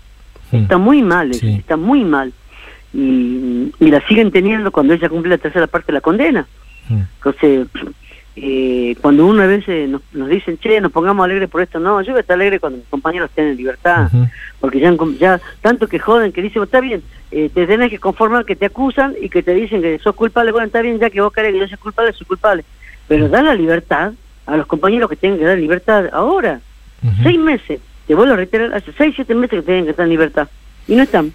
Está muy mal,
Sí.
está muy mal. Y, y la siguen teniendo cuando ella cumple la tercera parte de la condena. Entonces, eh, cuando una vez eh, nos, nos dicen, che, nos pongamos alegres por esto, no, yo voy a estar alegre cuando mis compañeros estén en libertad. Porque ya, han com- ya tanto que joden, que dicen, está bien, eh, te tenés que conformar que te acusan y que te dicen que sos culpable, bueno, está bien, ya que vos querés que yo sea culpable, soy culpable. Pero da la libertad a los compañeros que tienen que dar libertad ahora. Seis meses, te vuelvo a reiterar, hace seis, siete meses que tienen que estar en libertad. Y no están.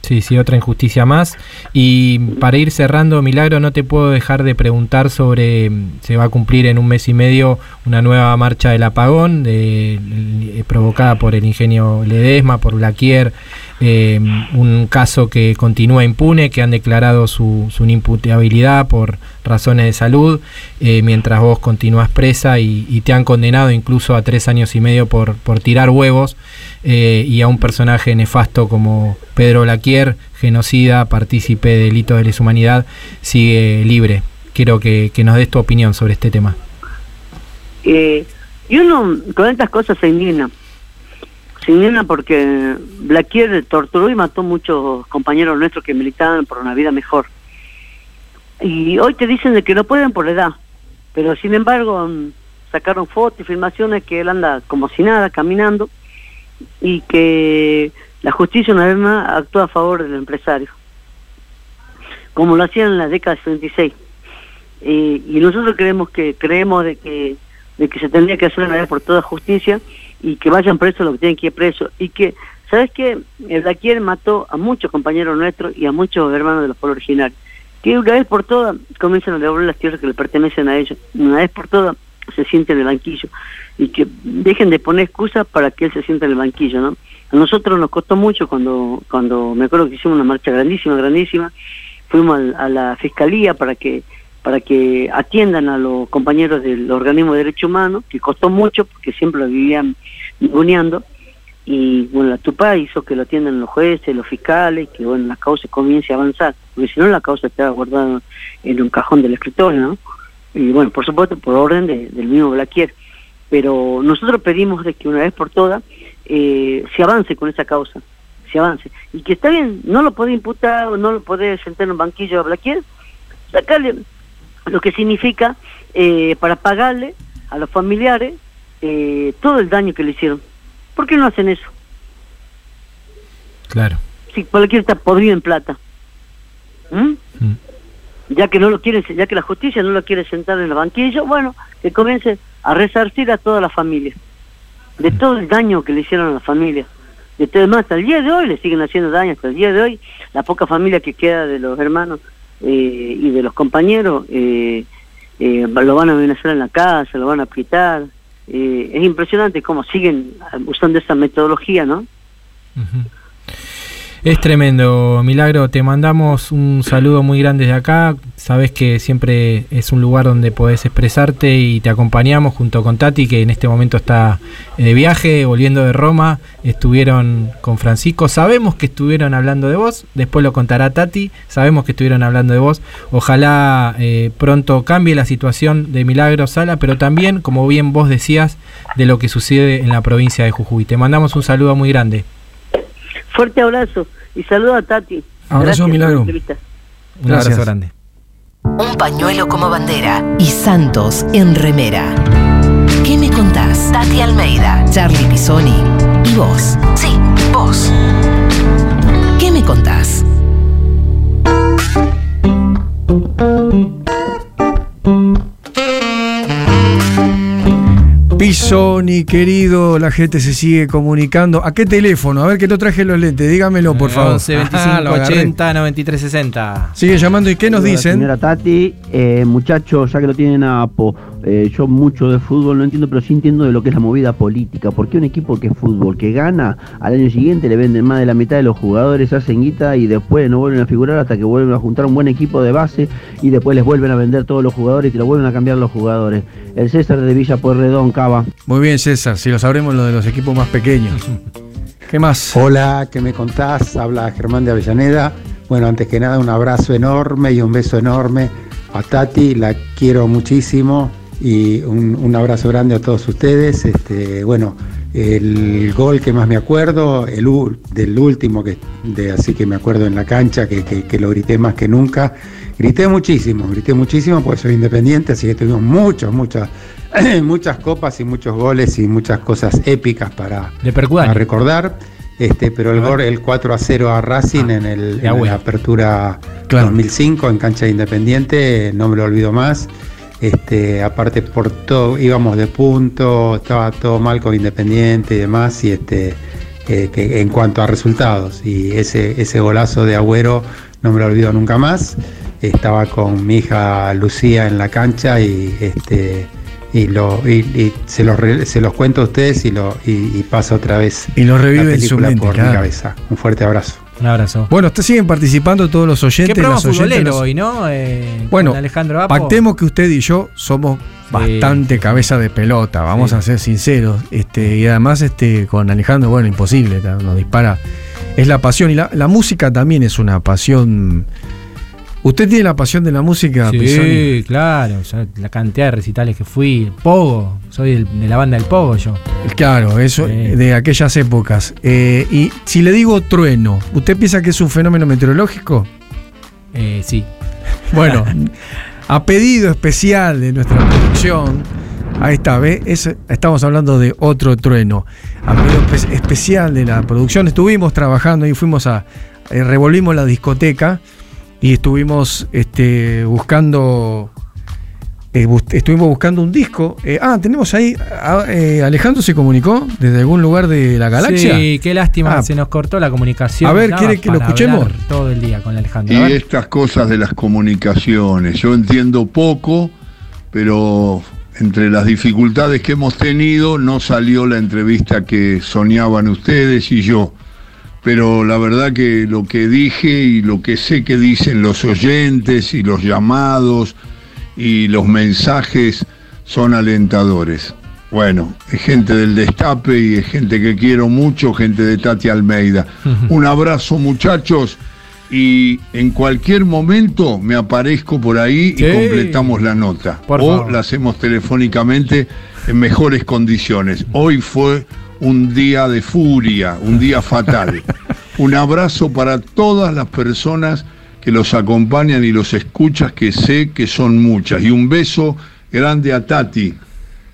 Sí, sí, otra injusticia más. Y para ir cerrando, Milagro, no te puedo dejar de preguntar sobre, mm, se va a cumplir en un mes y medio una nueva marcha del apagón, de- eh, provocada por el ingenio Ledesma, por Blaquier, eh, un caso que continúa impune, que han declarado su, su inimputabilidad por razones de salud, eh, mientras vos continúas presa y, te han condenado incluso a tres años y medio por, por tirar huevos, eh, y a un personaje nefasto como Pedro Blaquier, genocida, partícipe de delitos de lesa humanidad, sigue libre. Quiero que, nos des tu opinión sobre este tema.
Eh, y uno con estas cosas se indigna. Se indigna porque Blaquier torturó y mató muchos compañeros nuestros que militaban por una vida mejor. Y hoy te dicen de que no pueden por la edad, pero sin embargo mm, sacaron fotos y filmaciones que él anda como si nada, caminando, y que la justicia una vez más actúa a favor del empresario, como lo hacían en la década del 76. Eh, y nosotros creemos que creemos de que de que se tendría que hacer una vez por toda justicia y que vayan presos los que tienen que ir presos y que sabes qué? el Blaquier mató a muchos compañeros nuestros y a muchos hermanos de los pueblos originarios que una vez por todas comiencen a devolver las tierras que le pertenecen a ellos. Una vez por todas se sienten en el banquillo. Y que dejen de poner excusas para que él se sienta en el banquillo no a nosotros nos costó mucho cuando cuando me acuerdo que hicimos una marcha grandísima grandísima. Fuimos al- a la fiscalía para que para que atiendan a los compañeros del organismo de derechos humanos, que costó mucho porque siempre lo vivían ninguneando, y bueno, la TUPA hizo que lo atiendan los jueces, los fiscales, que bueno, la causa comience a avanzar, porque si no la causa está guardada en un cajón del escritorio, ¿no? Y bueno, por supuesto, por orden de- del mismo Blaquier. Pero nosotros pedimos de que una vez por todas eh, se avance con esa causa, se avance. Y que está bien, no lo puede imputar o no lo puede sentar en un banquillo a Blaquier, sacarle lo que significa eh, para pagarle a los familiares eh, todo el daño que le hicieron. ¿Por qué no hacen eso?
Claro.
Si cualquiera está podrido en plata. ¿Mm? Ya que no lo quieren, ya que la justicia no lo quiere sentar en el banquillo, bueno, que comience a resarcir a toda la familia. De todo el daño que le hicieron a la familia. De todo el más, hasta el día de hoy le siguen haciendo daño, hasta el día de hoy, la poca familia que queda de los hermanos eh, y de los compañeros, eh, eh, lo van a amenazar en la casa, lo van a apretar. Eh, es impresionante cómo siguen usando esa metodología, ¿no?
Es tremendo, Milagro. Te mandamos un saludo muy grande desde acá. Sabes que siempre es un lugar donde podés expresarte y te acompañamos junto con Tati, que en este momento está de viaje, volviendo de Roma. Estuvieron con Francisco. Sabemos que estuvieron hablando de vos. Después lo contará Tati. Sabemos que estuvieron hablando de vos. Ojalá eh, pronto cambie la situación de Milagro Sala, pero también, como bien vos decías, de lo que sucede en la provincia de Jujuy. Te mandamos un saludo muy grande.
Fuerte abrazo y saludo a Tati.
Abrazo,
Gracias
Milagro. Un abrazo grande.
Un pañuelo como bandera y Santos en remera. ¿Qué me contás? Tati Almeida, Charlie Pisoni y vos. Sí, vos. ¿Qué me contás?
Pisoni, querido, la gente se sigue comunicando. ¿A qué teléfono? A ver que no traje los lentes, dígamelo, por favor.
11
Ah,
25
lo agarré.
80 93 60.
Sigue llamando y ¿qué nos dicen?
Señora Tati, eh, muchachos, ya que lo tienen a Apo, eh, yo mucho de fútbol no entiendo, pero sí entiendo de lo que es la movida política. ¿Por qué un equipo que es fútbol, que gana, al año siguiente le venden más de la mitad de los jugadores, hacen guita y después no vuelven a figurar hasta que vuelven a juntar un buen equipo de base y después les vuelven a vender todos los jugadores y te lo vuelven a cambiar los jugadores? El César de Villa Pueyrredón, Cava.
Muy bien, César, si lo sabremos lo de los equipos más pequeños. ¿Qué más?
Hola, ¿qué me contás? Habla Germán de Avellaneda. Bueno, antes que nada, un abrazo enorme y un beso enorme a Tati, la quiero muchísimo y un, un abrazo grande a todos ustedes. Este, bueno, el gol que más me acuerdo, el del último, que, de, así que me acuerdo en la cancha, que, que- que lo grité más que nunca. Grité muchísimo, grité muchísimo porque soy independiente, así que tuvimos muchos, muchas, muchas copas y muchos goles y muchas cosas épicas para, recordar. Este, pero el gol, el 4 a 0 a Racing en, el, en la apertura 2005 en cancha de Independiente, no me lo olvido más. Este, aparte por todo, íbamos de punto, estaba todo mal con Independiente y demás, y este, eh, que en cuanto a resultados, y ese, ese golazo de Agüero no me lo olvido nunca más. Estaba con mi hija Lucía en la cancha y este y lo y, y se los re- se los cuento a ustedes y lo y, y pasa otra vez
Y lo revive
la
en su
película
mente,
por
claro.
mi cabeza. Un fuerte abrazo.
Un abrazo.
Bueno, te siguen participando todos los oyentes.
Qué
las oyentes nos-
hoy, ¿no? Eh,
Bueno,
Alejandro Apo.
pactemos que usted y yo somos bastante cabeza de pelota, vamos
Sí.
a ser sinceros. Este, y además este, con Alejandro, bueno, imposible, nos dispara. Es la pasión y la, la música también es una pasión. ¿Usted tiene la pasión de la música, Pisoni?
Sí, claro. la cantidad de recitales que fui. Pogo. Soy del- de la banda del Pogo yo.
Claro, eso de aquellas épocas. Eh, y si le digo trueno, ¿usted piensa que es un fenómeno meteorológico?
Eh, sí.
Bueno, a pedido especial de nuestra producción, ahí está, ¿ve? Es- estamos hablando de otro trueno. A pedido espe- especial de la producción, estuvimos trabajando y fuimos a. eh, revolvimos la discoteca y estuvimos este, buscando. eh, bus- estuvimos buscando un disco. Eh, ah, tenemos ahí. ah, eh, Alejandro se comunicó desde algún lugar de la galaxia.
Sí, qué lástima,
Ah,
se nos cortó la comunicación.
A ver, ¿quiere que lo escuchemos?
Todo el día con Alejandro.
Y estas cosas de las comunicaciones, yo entiendo poco, pero entre las dificultades que hemos tenido no salió la entrevista que soñaban ustedes y yo. Pero la verdad que lo que dije y lo que sé que dicen los oyentes y los llamados y los mensajes son alentadores. Bueno, es gente del Destape y es gente que quiero mucho, gente de Tati Almeida. Un abrazo muchachos y en cualquier momento me aparezco por ahí
Sí.
y completamos la nota.
Por
o
favor.
la hacemos telefónicamente en mejores condiciones. Hoy fue un día de furia, un día fatal. un abrazo para todas las personas que los acompañan y los escuchas, que sé que son muchas. Y un beso grande a Tati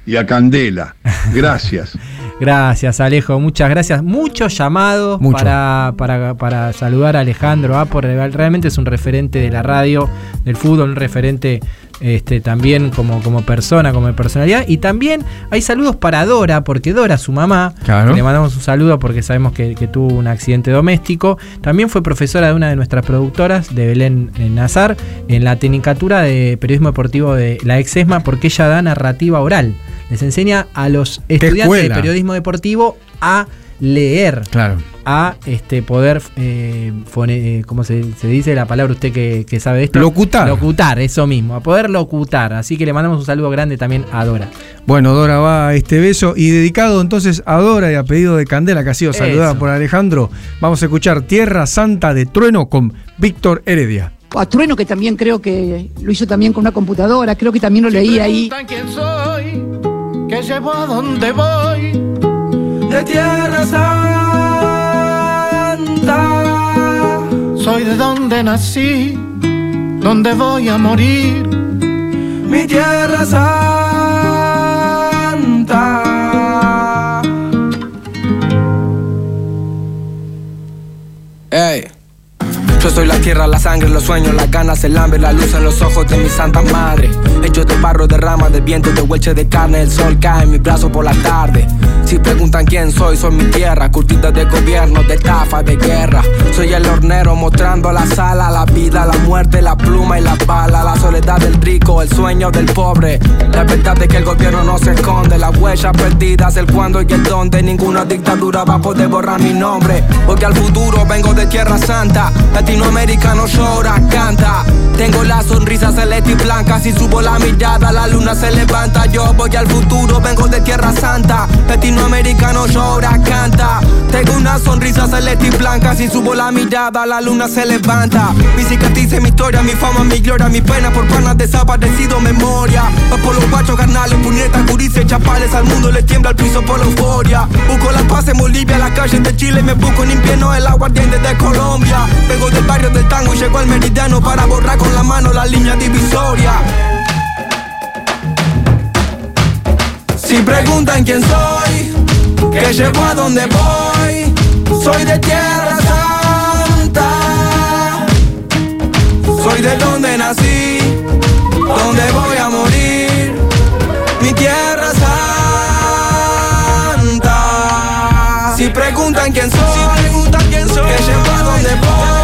y a Candela. Gracias.
Gracias, Alejo, muchas gracias. Muchos llamados
Mucho.
para, para, para saludar a Alejandro Apo. Realmente es un referente de la radio, del fútbol, un referente este, también como, como persona, como personalidad. Y también hay saludos para Dora, porque Dora, su mamá,
Claro.
le mandamos un saludo porque sabemos que, que tuvo un accidente doméstico. También fue profesora de una de nuestras productoras, de Belén eh, Nazar, en la tecnicatura de periodismo deportivo de la ex ESMA, porque ella da narrativa oral. Les enseña a los estudiantes de periodismo deportivo a leer.
Claro.
A este poder, eh, fone- eh, ¿cómo se, se dice la palabra usted que, que sabe de esto?
Locutar.
Locutar, eso mismo, a poder locutar. Así que le mandamos un saludo grande también a Dora.
Bueno, Dora va a este beso y dedicado entonces a Dora y a pedido de Candela que ha sido saludada
Eso.
por Alejandro. Vamos a escuchar Tierra Santa de Trueno con Víctor Heredia.
A Trueno, que también creo que lo hizo también con una computadora, creo que también lo leí ahí.
Quién soy, que llevo a dónde voy. De tierra santa. Soy de donde nací, donde voy a morir. Mi tierra santa.
Ey. Yo soy la tierra, la sangre, los sueños, las ganas, el hambre, la luz en los ojos de mi santa madre. Hecho de barro, de rama, de viento, de hueche de carne, el sol cae en mi brazo por la tarde. Si preguntan quién soy, soy mi tierra, curtida de gobierno, de estafa, de guerra. Soy el hornero mostrando la sala, la vida, la muerte, la pluma y la bala, la soledad del rico, el sueño del pobre. La verdad es que el gobierno no se esconde, las huellas perdidas, el cuándo y el dónde. Ninguna dictadura va a poder borrar mi nombre, porque al futuro vengo de tierra santa. Latinoamericano llora, canta. Tengo la sonrisa celeste y blanca. Si subo la mirada, la luna se levanta. Yo voy al futuro, vengo de tierra santa. Latinoamericano llora, canta. Tengo una sonrisa celeste y blanca. Si subo la mirada, la luna se levanta. Mi cicatriz, mi historia, mi fama, mi gloria, mi pena por panas desaparecido, memoria. Va por los guachos carnales, puñetas, gurises, chapales. Al mundo le tiembla el piso por la euforia. Busco la paz en Bolivia, las calles de Chile. Me busco en invierno el aguardiente de Colombia. Vengo del barrio del tango y llego al meridiano para borrar con la mano la línea divisoria. Si preguntan quién soy, que llego a donde voy, soy de tierra santa. Soy de donde nací, donde voy a morir, mi tierra santa. Si preguntan quién soy, que llego a donde voy,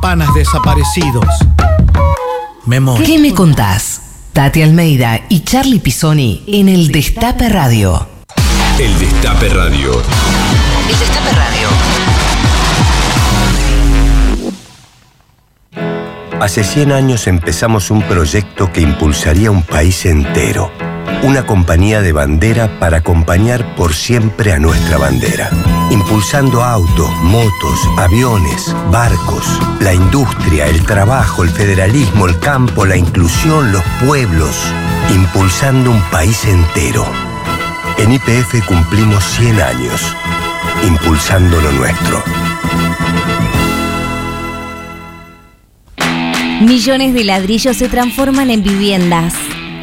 panas desaparecidos. Memoria.
¿Qué me contás? Tati Almeida y Charlie Pisoni en el Destape Radio.
El Destape Radio.
El Destape Radio.
Hace 100 años empezamos un proyecto que impulsaría un país entero. Una compañía de bandera para acompañar por siempre a nuestra bandera. Impulsando autos, motos, aviones, barcos, la industria, el trabajo, el federalismo, el campo, la inclusión, los pueblos. Impulsando un país entero. En IPF cumplimos 100 años. Impulsando lo nuestro.
Millones de ladrillos se transforman en viviendas.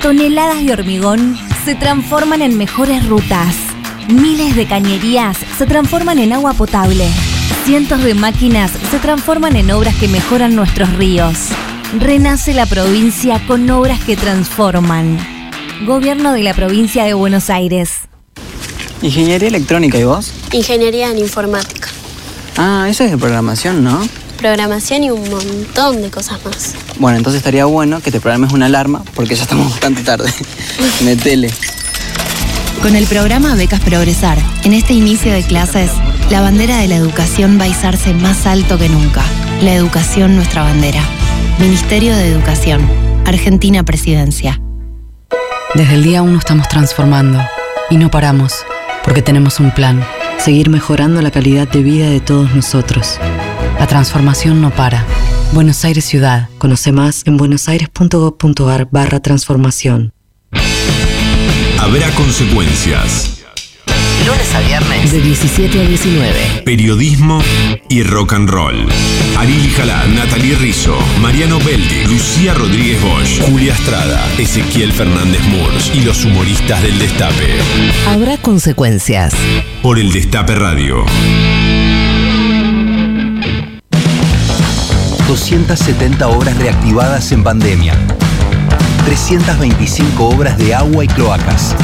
Toneladas de hormigón se transforman en mejores rutas. Miles de cañerías se transforman en agua potable. Cientos de máquinas se transforman en obras que mejoran nuestros ríos. Renace la provincia con obras que transforman. Gobierno de la provincia de Buenos Aires.
Ingeniería electrónica, ¿y vos?
Ingeniería en informática,
Ah, eso es de programación, ¿no?
programación y un montón de cosas más.
Bueno, entonces estaría bueno que te programes una alarma porque ya estamos bastante tarde. Metele.
Con el programa Becas Progresar, en este inicio de clases, la bandera de la educación va a izarse más alto que nunca. La educación, nuestra bandera. Ministerio de Educación. Argentina Presidencia.
Desde el día 1 estamos transformando y no paramos, porque tenemos un plan, seguir mejorando la calidad de vida de todos nosotros. La transformación no para. Buenos Aires Ciudad. Conoce más en buenosaires.gov.ar barra transformación.
Habrá consecuencias.
Lunes a viernes. De 17 a 19.
Periodismo y rock and roll. Ariel Jalá, Natalie Rizzo, Mariano Beldi, Lucía Rodríguez Bosch, Julia Estrada, Ezequiel Fernández Murs y los humoristas del Destape.
Habrá consecuencias.
Por el Destape Radio.
270 obras reactivadas en pandemia. 325 obras de agua y cloacas.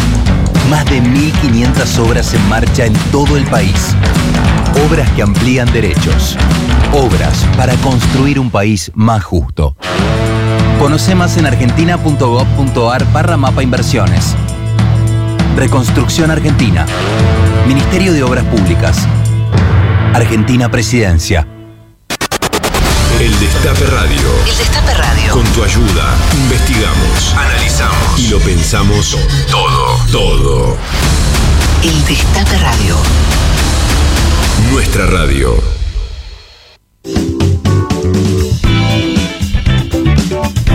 Más de 1.500 obras en marcha en todo el país. Obras que amplían derechos. Obras para construir un país más justo. Conoce más en argentina.gov.ar barra mapa inversiones. Reconstrucción Argentina. Ministerio de Obras Públicas. Argentina Presidencia.
El Destape Radio.
El Destape Radio.
Con tu ayuda, investigamos, analizamos y lo pensamos todo, todo.
El Destape Radio.
Nuestra radio.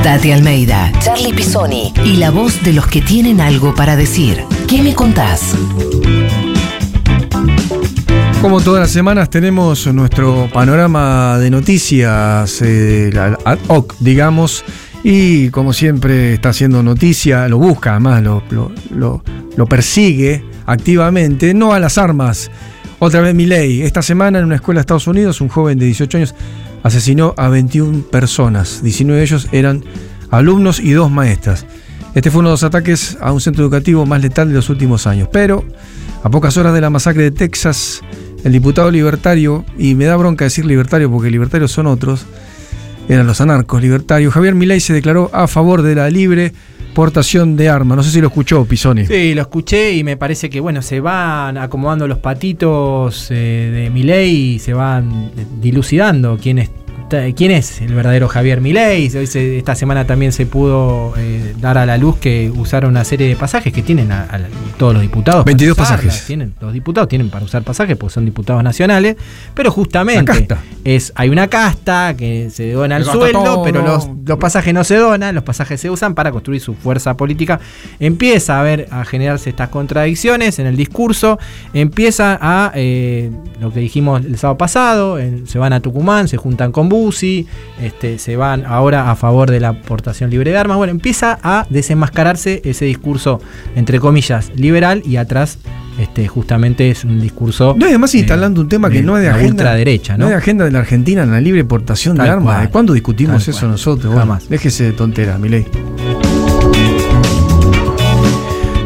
Tati Almeida, Charlie Pisoni y la voz de los que tienen algo para decir. ¿Qué me contás?
Como todas las semanas tenemos nuestro panorama de noticias eh, ad hoc, digamos, y como siempre está haciendo noticia, lo busca, además lo- lo persigue activamente, no a las armas. Otra vez mi ley. Esta semana en una escuela de Estados Unidos, un joven de 18 años asesinó a 21 personas. 19 de ellos eran alumnos y dos maestras. Este fue uno de los ataques a un centro educativo más letal de los últimos años. Pero, a pocas horas de la masacre de Texas, el diputado libertario, y me da bronca decir libertario porque libertarios son otros, eran los anarcos libertarios, Javier Milei se declaró a favor de la libre portación de armas. No sé si lo escuchó, Pisoni.
Sí, lo escuché y me parece que bueno, se van acomodando los patitos eh, de Milei y se van dilucidando quién es quién es el verdadero Javier Milei. Esta semana también se pudo eh, dar a la luz que usaron una serie de pasajes que tienen a- a la- todos los diputados. para
22
usarlas.
pasajes.
Tienen, los diputados tienen para usar pasajes porque son diputados nacionales, pero justamente es hay una casta que se dona el sueldo,
todo.
pero los, los pasajes no se donan, los pasajes se usan para construir su fuerza política. Empieza a ver a generarse estas contradicciones en el discurso, empieza a eh, lo que dijimos el sábado pasado, en- se van a Tucumán, se juntan con Bussi, este, se van ahora a favor de la portación libre de armas. Bueno, empieza a desenmascararse ese discurso, entre comillas, liberal y atrás. Este, justamente es un discurso.
No, y además
eh,
instalando un tema que no es de agenda.
ultraderecha, ¿no?
es de agenda de la Argentina en la libre portación
Tal
de armas.
cual.
¿De cuándo discutimos eso
cual.
nosotros? Bueno,
Jamás.
déjese de tonteras, Milei.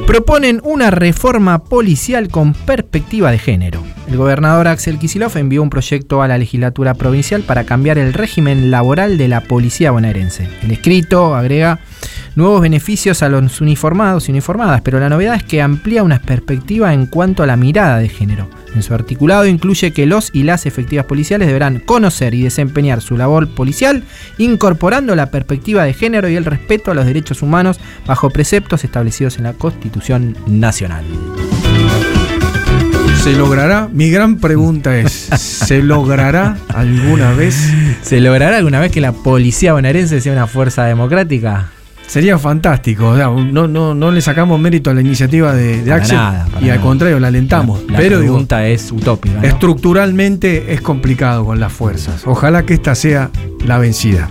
proponen una reforma policial con perspectiva de género. El gobernador Axel Kicillof envió un proyecto a la legislatura provincial para cambiar el régimen laboral de la policía bonaerense. El escrito agrega nuevos beneficios a los uniformados y uniformadas, pero la novedad es que amplía una perspectiva en cuanto a la mirada de género. En su articulado incluye que los y las efectivas policiales deberán conocer y desempeñar su labor policial, incorporando la perspectiva de género y el respeto a los derechos humanos bajo preceptos establecidos en la Constitución Nacional.
¿Se logrará? Mi gran pregunta es, ¿se logrará alguna vez?
¿Se logrará alguna vez que la policía bonaerense sea una fuerza democrática?
Sería fantástico. no, no, no le sacamos mérito a la iniciativa de, de Axel
nada,
y al contrario, la alentamos.
La
pero digo,
pregunta es utópica. ¿no?
estructuralmente es complicado con las fuerzas. Ojalá que esta sea la vencida.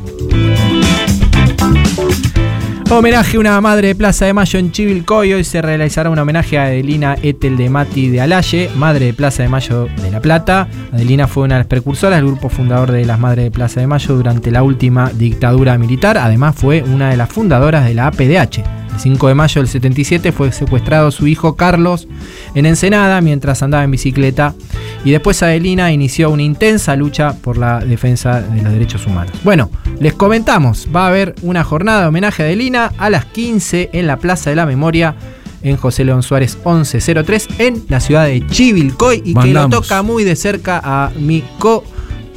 Homenaje a una madre de Plaza de Mayo en Chivilcoy. Hoy se realizará un homenaje a Adelina Etel de Mati de Alaye, madre de Plaza de Mayo de La Plata. Adelina fue una de las precursoras del grupo fundador de las Madres de Plaza de Mayo durante la última dictadura militar. Además, fue una de las fundadoras de la APDH. El 5 de mayo del 77 fue secuestrado su hijo Carlos en Ensenada mientras andaba en bicicleta. Y después Adelina inició una intensa lucha por la defensa de los derechos humanos. Bueno, les comentamos, va a haber una jornada de homenaje a Adelina a las 15 en la Plaza de la Memoria en José León Suárez 1103 en la ciudad de Chivilcoy y que lo toca muy de cerca a mi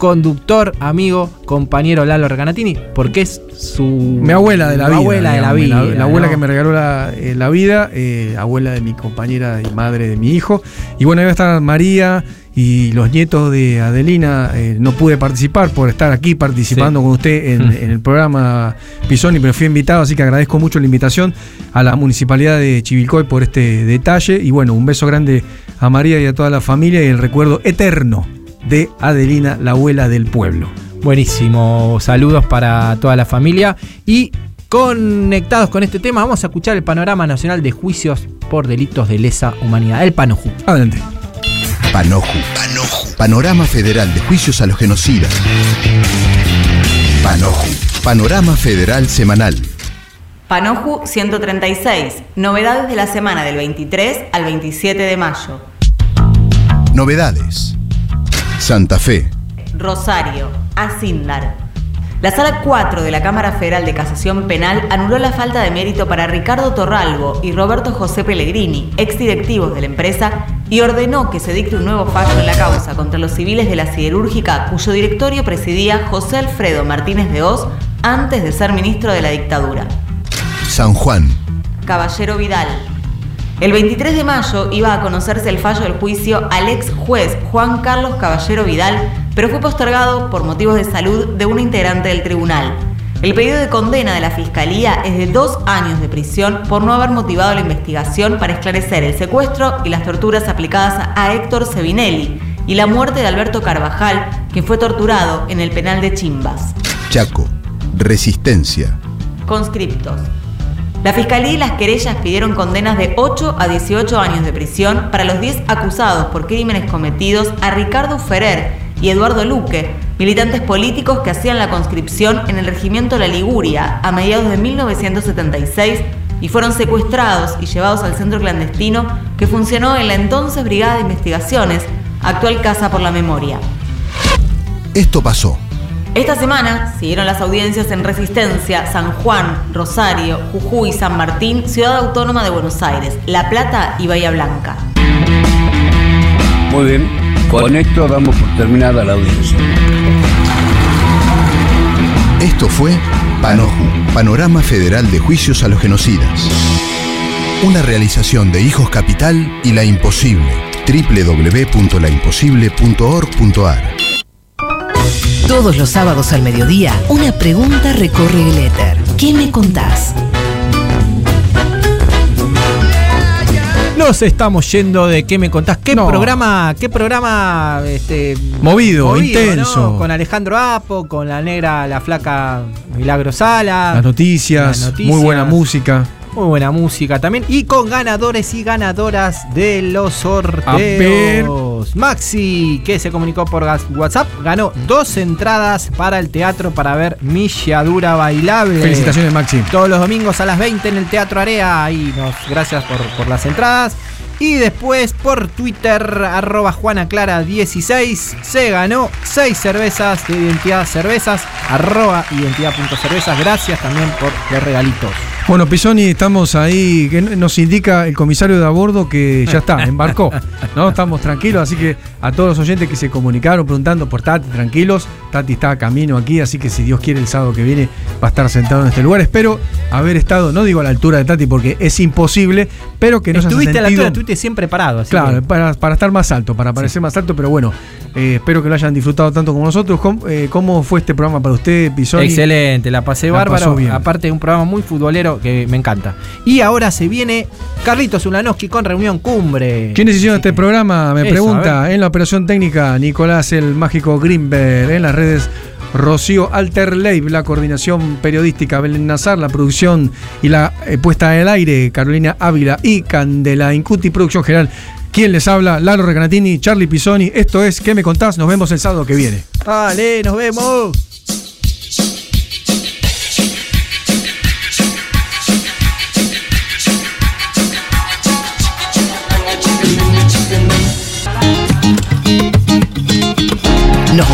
co-conductor, amigo, compañero Lalo Reganatini, porque es su...
Mi abuela de la vida.
abuela de la vida.
La, abuela
¿no?
que me regaló la, eh, la vida, eh, abuela de mi compañera y madre de mi hijo. Y bueno, ahí va a estar María y los nietos de Adelina. eh, no pude participar por estar aquí participando
Sí.
con usted en,
Mm.
en el programa Pisoni, pero fui invitado, así que agradezco mucho la invitación a la municipalidad de Chivilcoy por este detalle. Y bueno, un beso grande a María y a toda la familia y el recuerdo eterno de Adelina, la abuela del pueblo.
Buenísimo, saludos para toda la familia y conectados con este tema vamos a escuchar el panorama nacional de juicios por delitos de lesa humanidad, el PANOJU.
Adelante.
Panoju. Panorama Federal de Juicios a los Genocidas. Panoju. Panorama Federal Semanal.
Panoju 136. Novedades de la semana del 23 al 27 de mayo.
Novedades. Santa Fe.
Rosario, Asindar. La Sala 4 de la Cámara Federal de Casación Penal anuló la falta de mérito para Ricardo Torralbo y Roberto José Pellegrini, exdirectivos de la empresa, y ordenó que se dicte un nuevo fallo en la causa contra los civiles de la siderúrgica cuyo directorio presidía José Alfredo Martínez de Oz antes de ser ministro de la dictadura.
San Juan.
Caballero Vidal. El 23 de mayo iba a conocerse el fallo del juicio al ex juez Juan Carlos Caballero Vidal, pero fue postergado por motivos de salud de un integrante del tribunal. El pedido de condena de la Fiscalía es de dos años de prisión por no haber motivado la investigación para esclarecer el secuestro y las torturas aplicadas a Héctor Sevinelli y la muerte de Alberto Carvajal, quien fue torturado en el penal de Chimbas.
Chaco. Resistencia.
Conscriptos. La Fiscalía y las querellas pidieron condenas de 8 a 18 años de prisión para los 10 acusados por crímenes cometidos a Ricardo Ferrer y Eduardo Luque, militantes políticos que hacían la conscripción en el regimiento La Liguria a mediados de 1976 y fueron secuestrados y llevados al centro clandestino que funcionó en la entonces Brigada de Investigaciones, actual Casa por la Memoria.
Esto pasó.
Esta semana siguieron las audiencias en Resistencia, San Juan, Rosario, Jujuy, San Martín, Ciudad Autónoma de Buenos Aires, La Plata y Bahía Blanca.
Muy bien, con esto damos por terminada la audiencia.
Esto fue PANOJU, Panorama Federal de Juicios a los Genocidas. Una realización de Hijos Capital y La Imposible, www.laimposible.org.ar.
Todos los sábados al mediodía, una pregunta recorre el éter. ¿Qué me contás?
Nos estamos yendo de qué me contás. ¿Qué programa, qué programa este,
Movido, intenso.
¿no? Con Alejandro Apo, con la negra, la flaca Milagro Sala.
Las noticias,
Las noticias.
muy buena música.
Muy buena música también. Y con ganadores y ganadoras de los sorteos.
A ver.
Maxi, que se comunicó por WhatsApp, ganó dos entradas para el teatro para ver Milladura Bailable.
Felicitaciones, Maxi.
Todos los domingos a las 20 en el Teatro Area. Ahí nos, gracias por, por las entradas. Y después por Twitter, arroba JuanaClara16, se ganó 6 cervezas de Identidad Cervezas, arroba identidad.cervezas. Gracias también por los regalitos.
Bueno, Pisoni, estamos ahí, que nos indica el comisario de a bordo que ya está, embarcó. ¿no? Estamos tranquilos, así que a todos los oyentes que se comunicaron preguntando por Tati, tranquilos. Tati está a camino aquí, así que si Dios quiere el sábado que viene va a estar sentado en este lugar. Espero haber estado, no digo a la altura de Tati porque es imposible, pero que no se
Estuviste a la altura, estuviste siempre parado. Así
Claro,
que-
para, para estar más alto, para parecer más alto, pero bueno, eh, espero que lo hayan disfrutado tanto como nosotros. ¿Cómo, eh, cómo fue este programa para usted, Pisoni?
Excelente, la pasé
La
bárbaro. Aparte de un programa muy futbolero que me encanta. Y ahora se viene Carlitos Ulanowski con Reunión Cumbre.
¿Quiénes hicieron este programa? Me
Eso,
pregunta. En la operación técnica, Nicolás el Mágico Grimberg. En las redes, Rocío Alterleib. La coordinación periodística, Belén Nazar. La producción y la eh, puesta al aire, Carolina Ávila y Candela Incuti. Producción general. ¿Quién les habla? Lalo Recanatini, Charlie Pisoni. Esto es ¿Qué me contás? Nos vemos el sábado que viene.
Dale, nos vemos.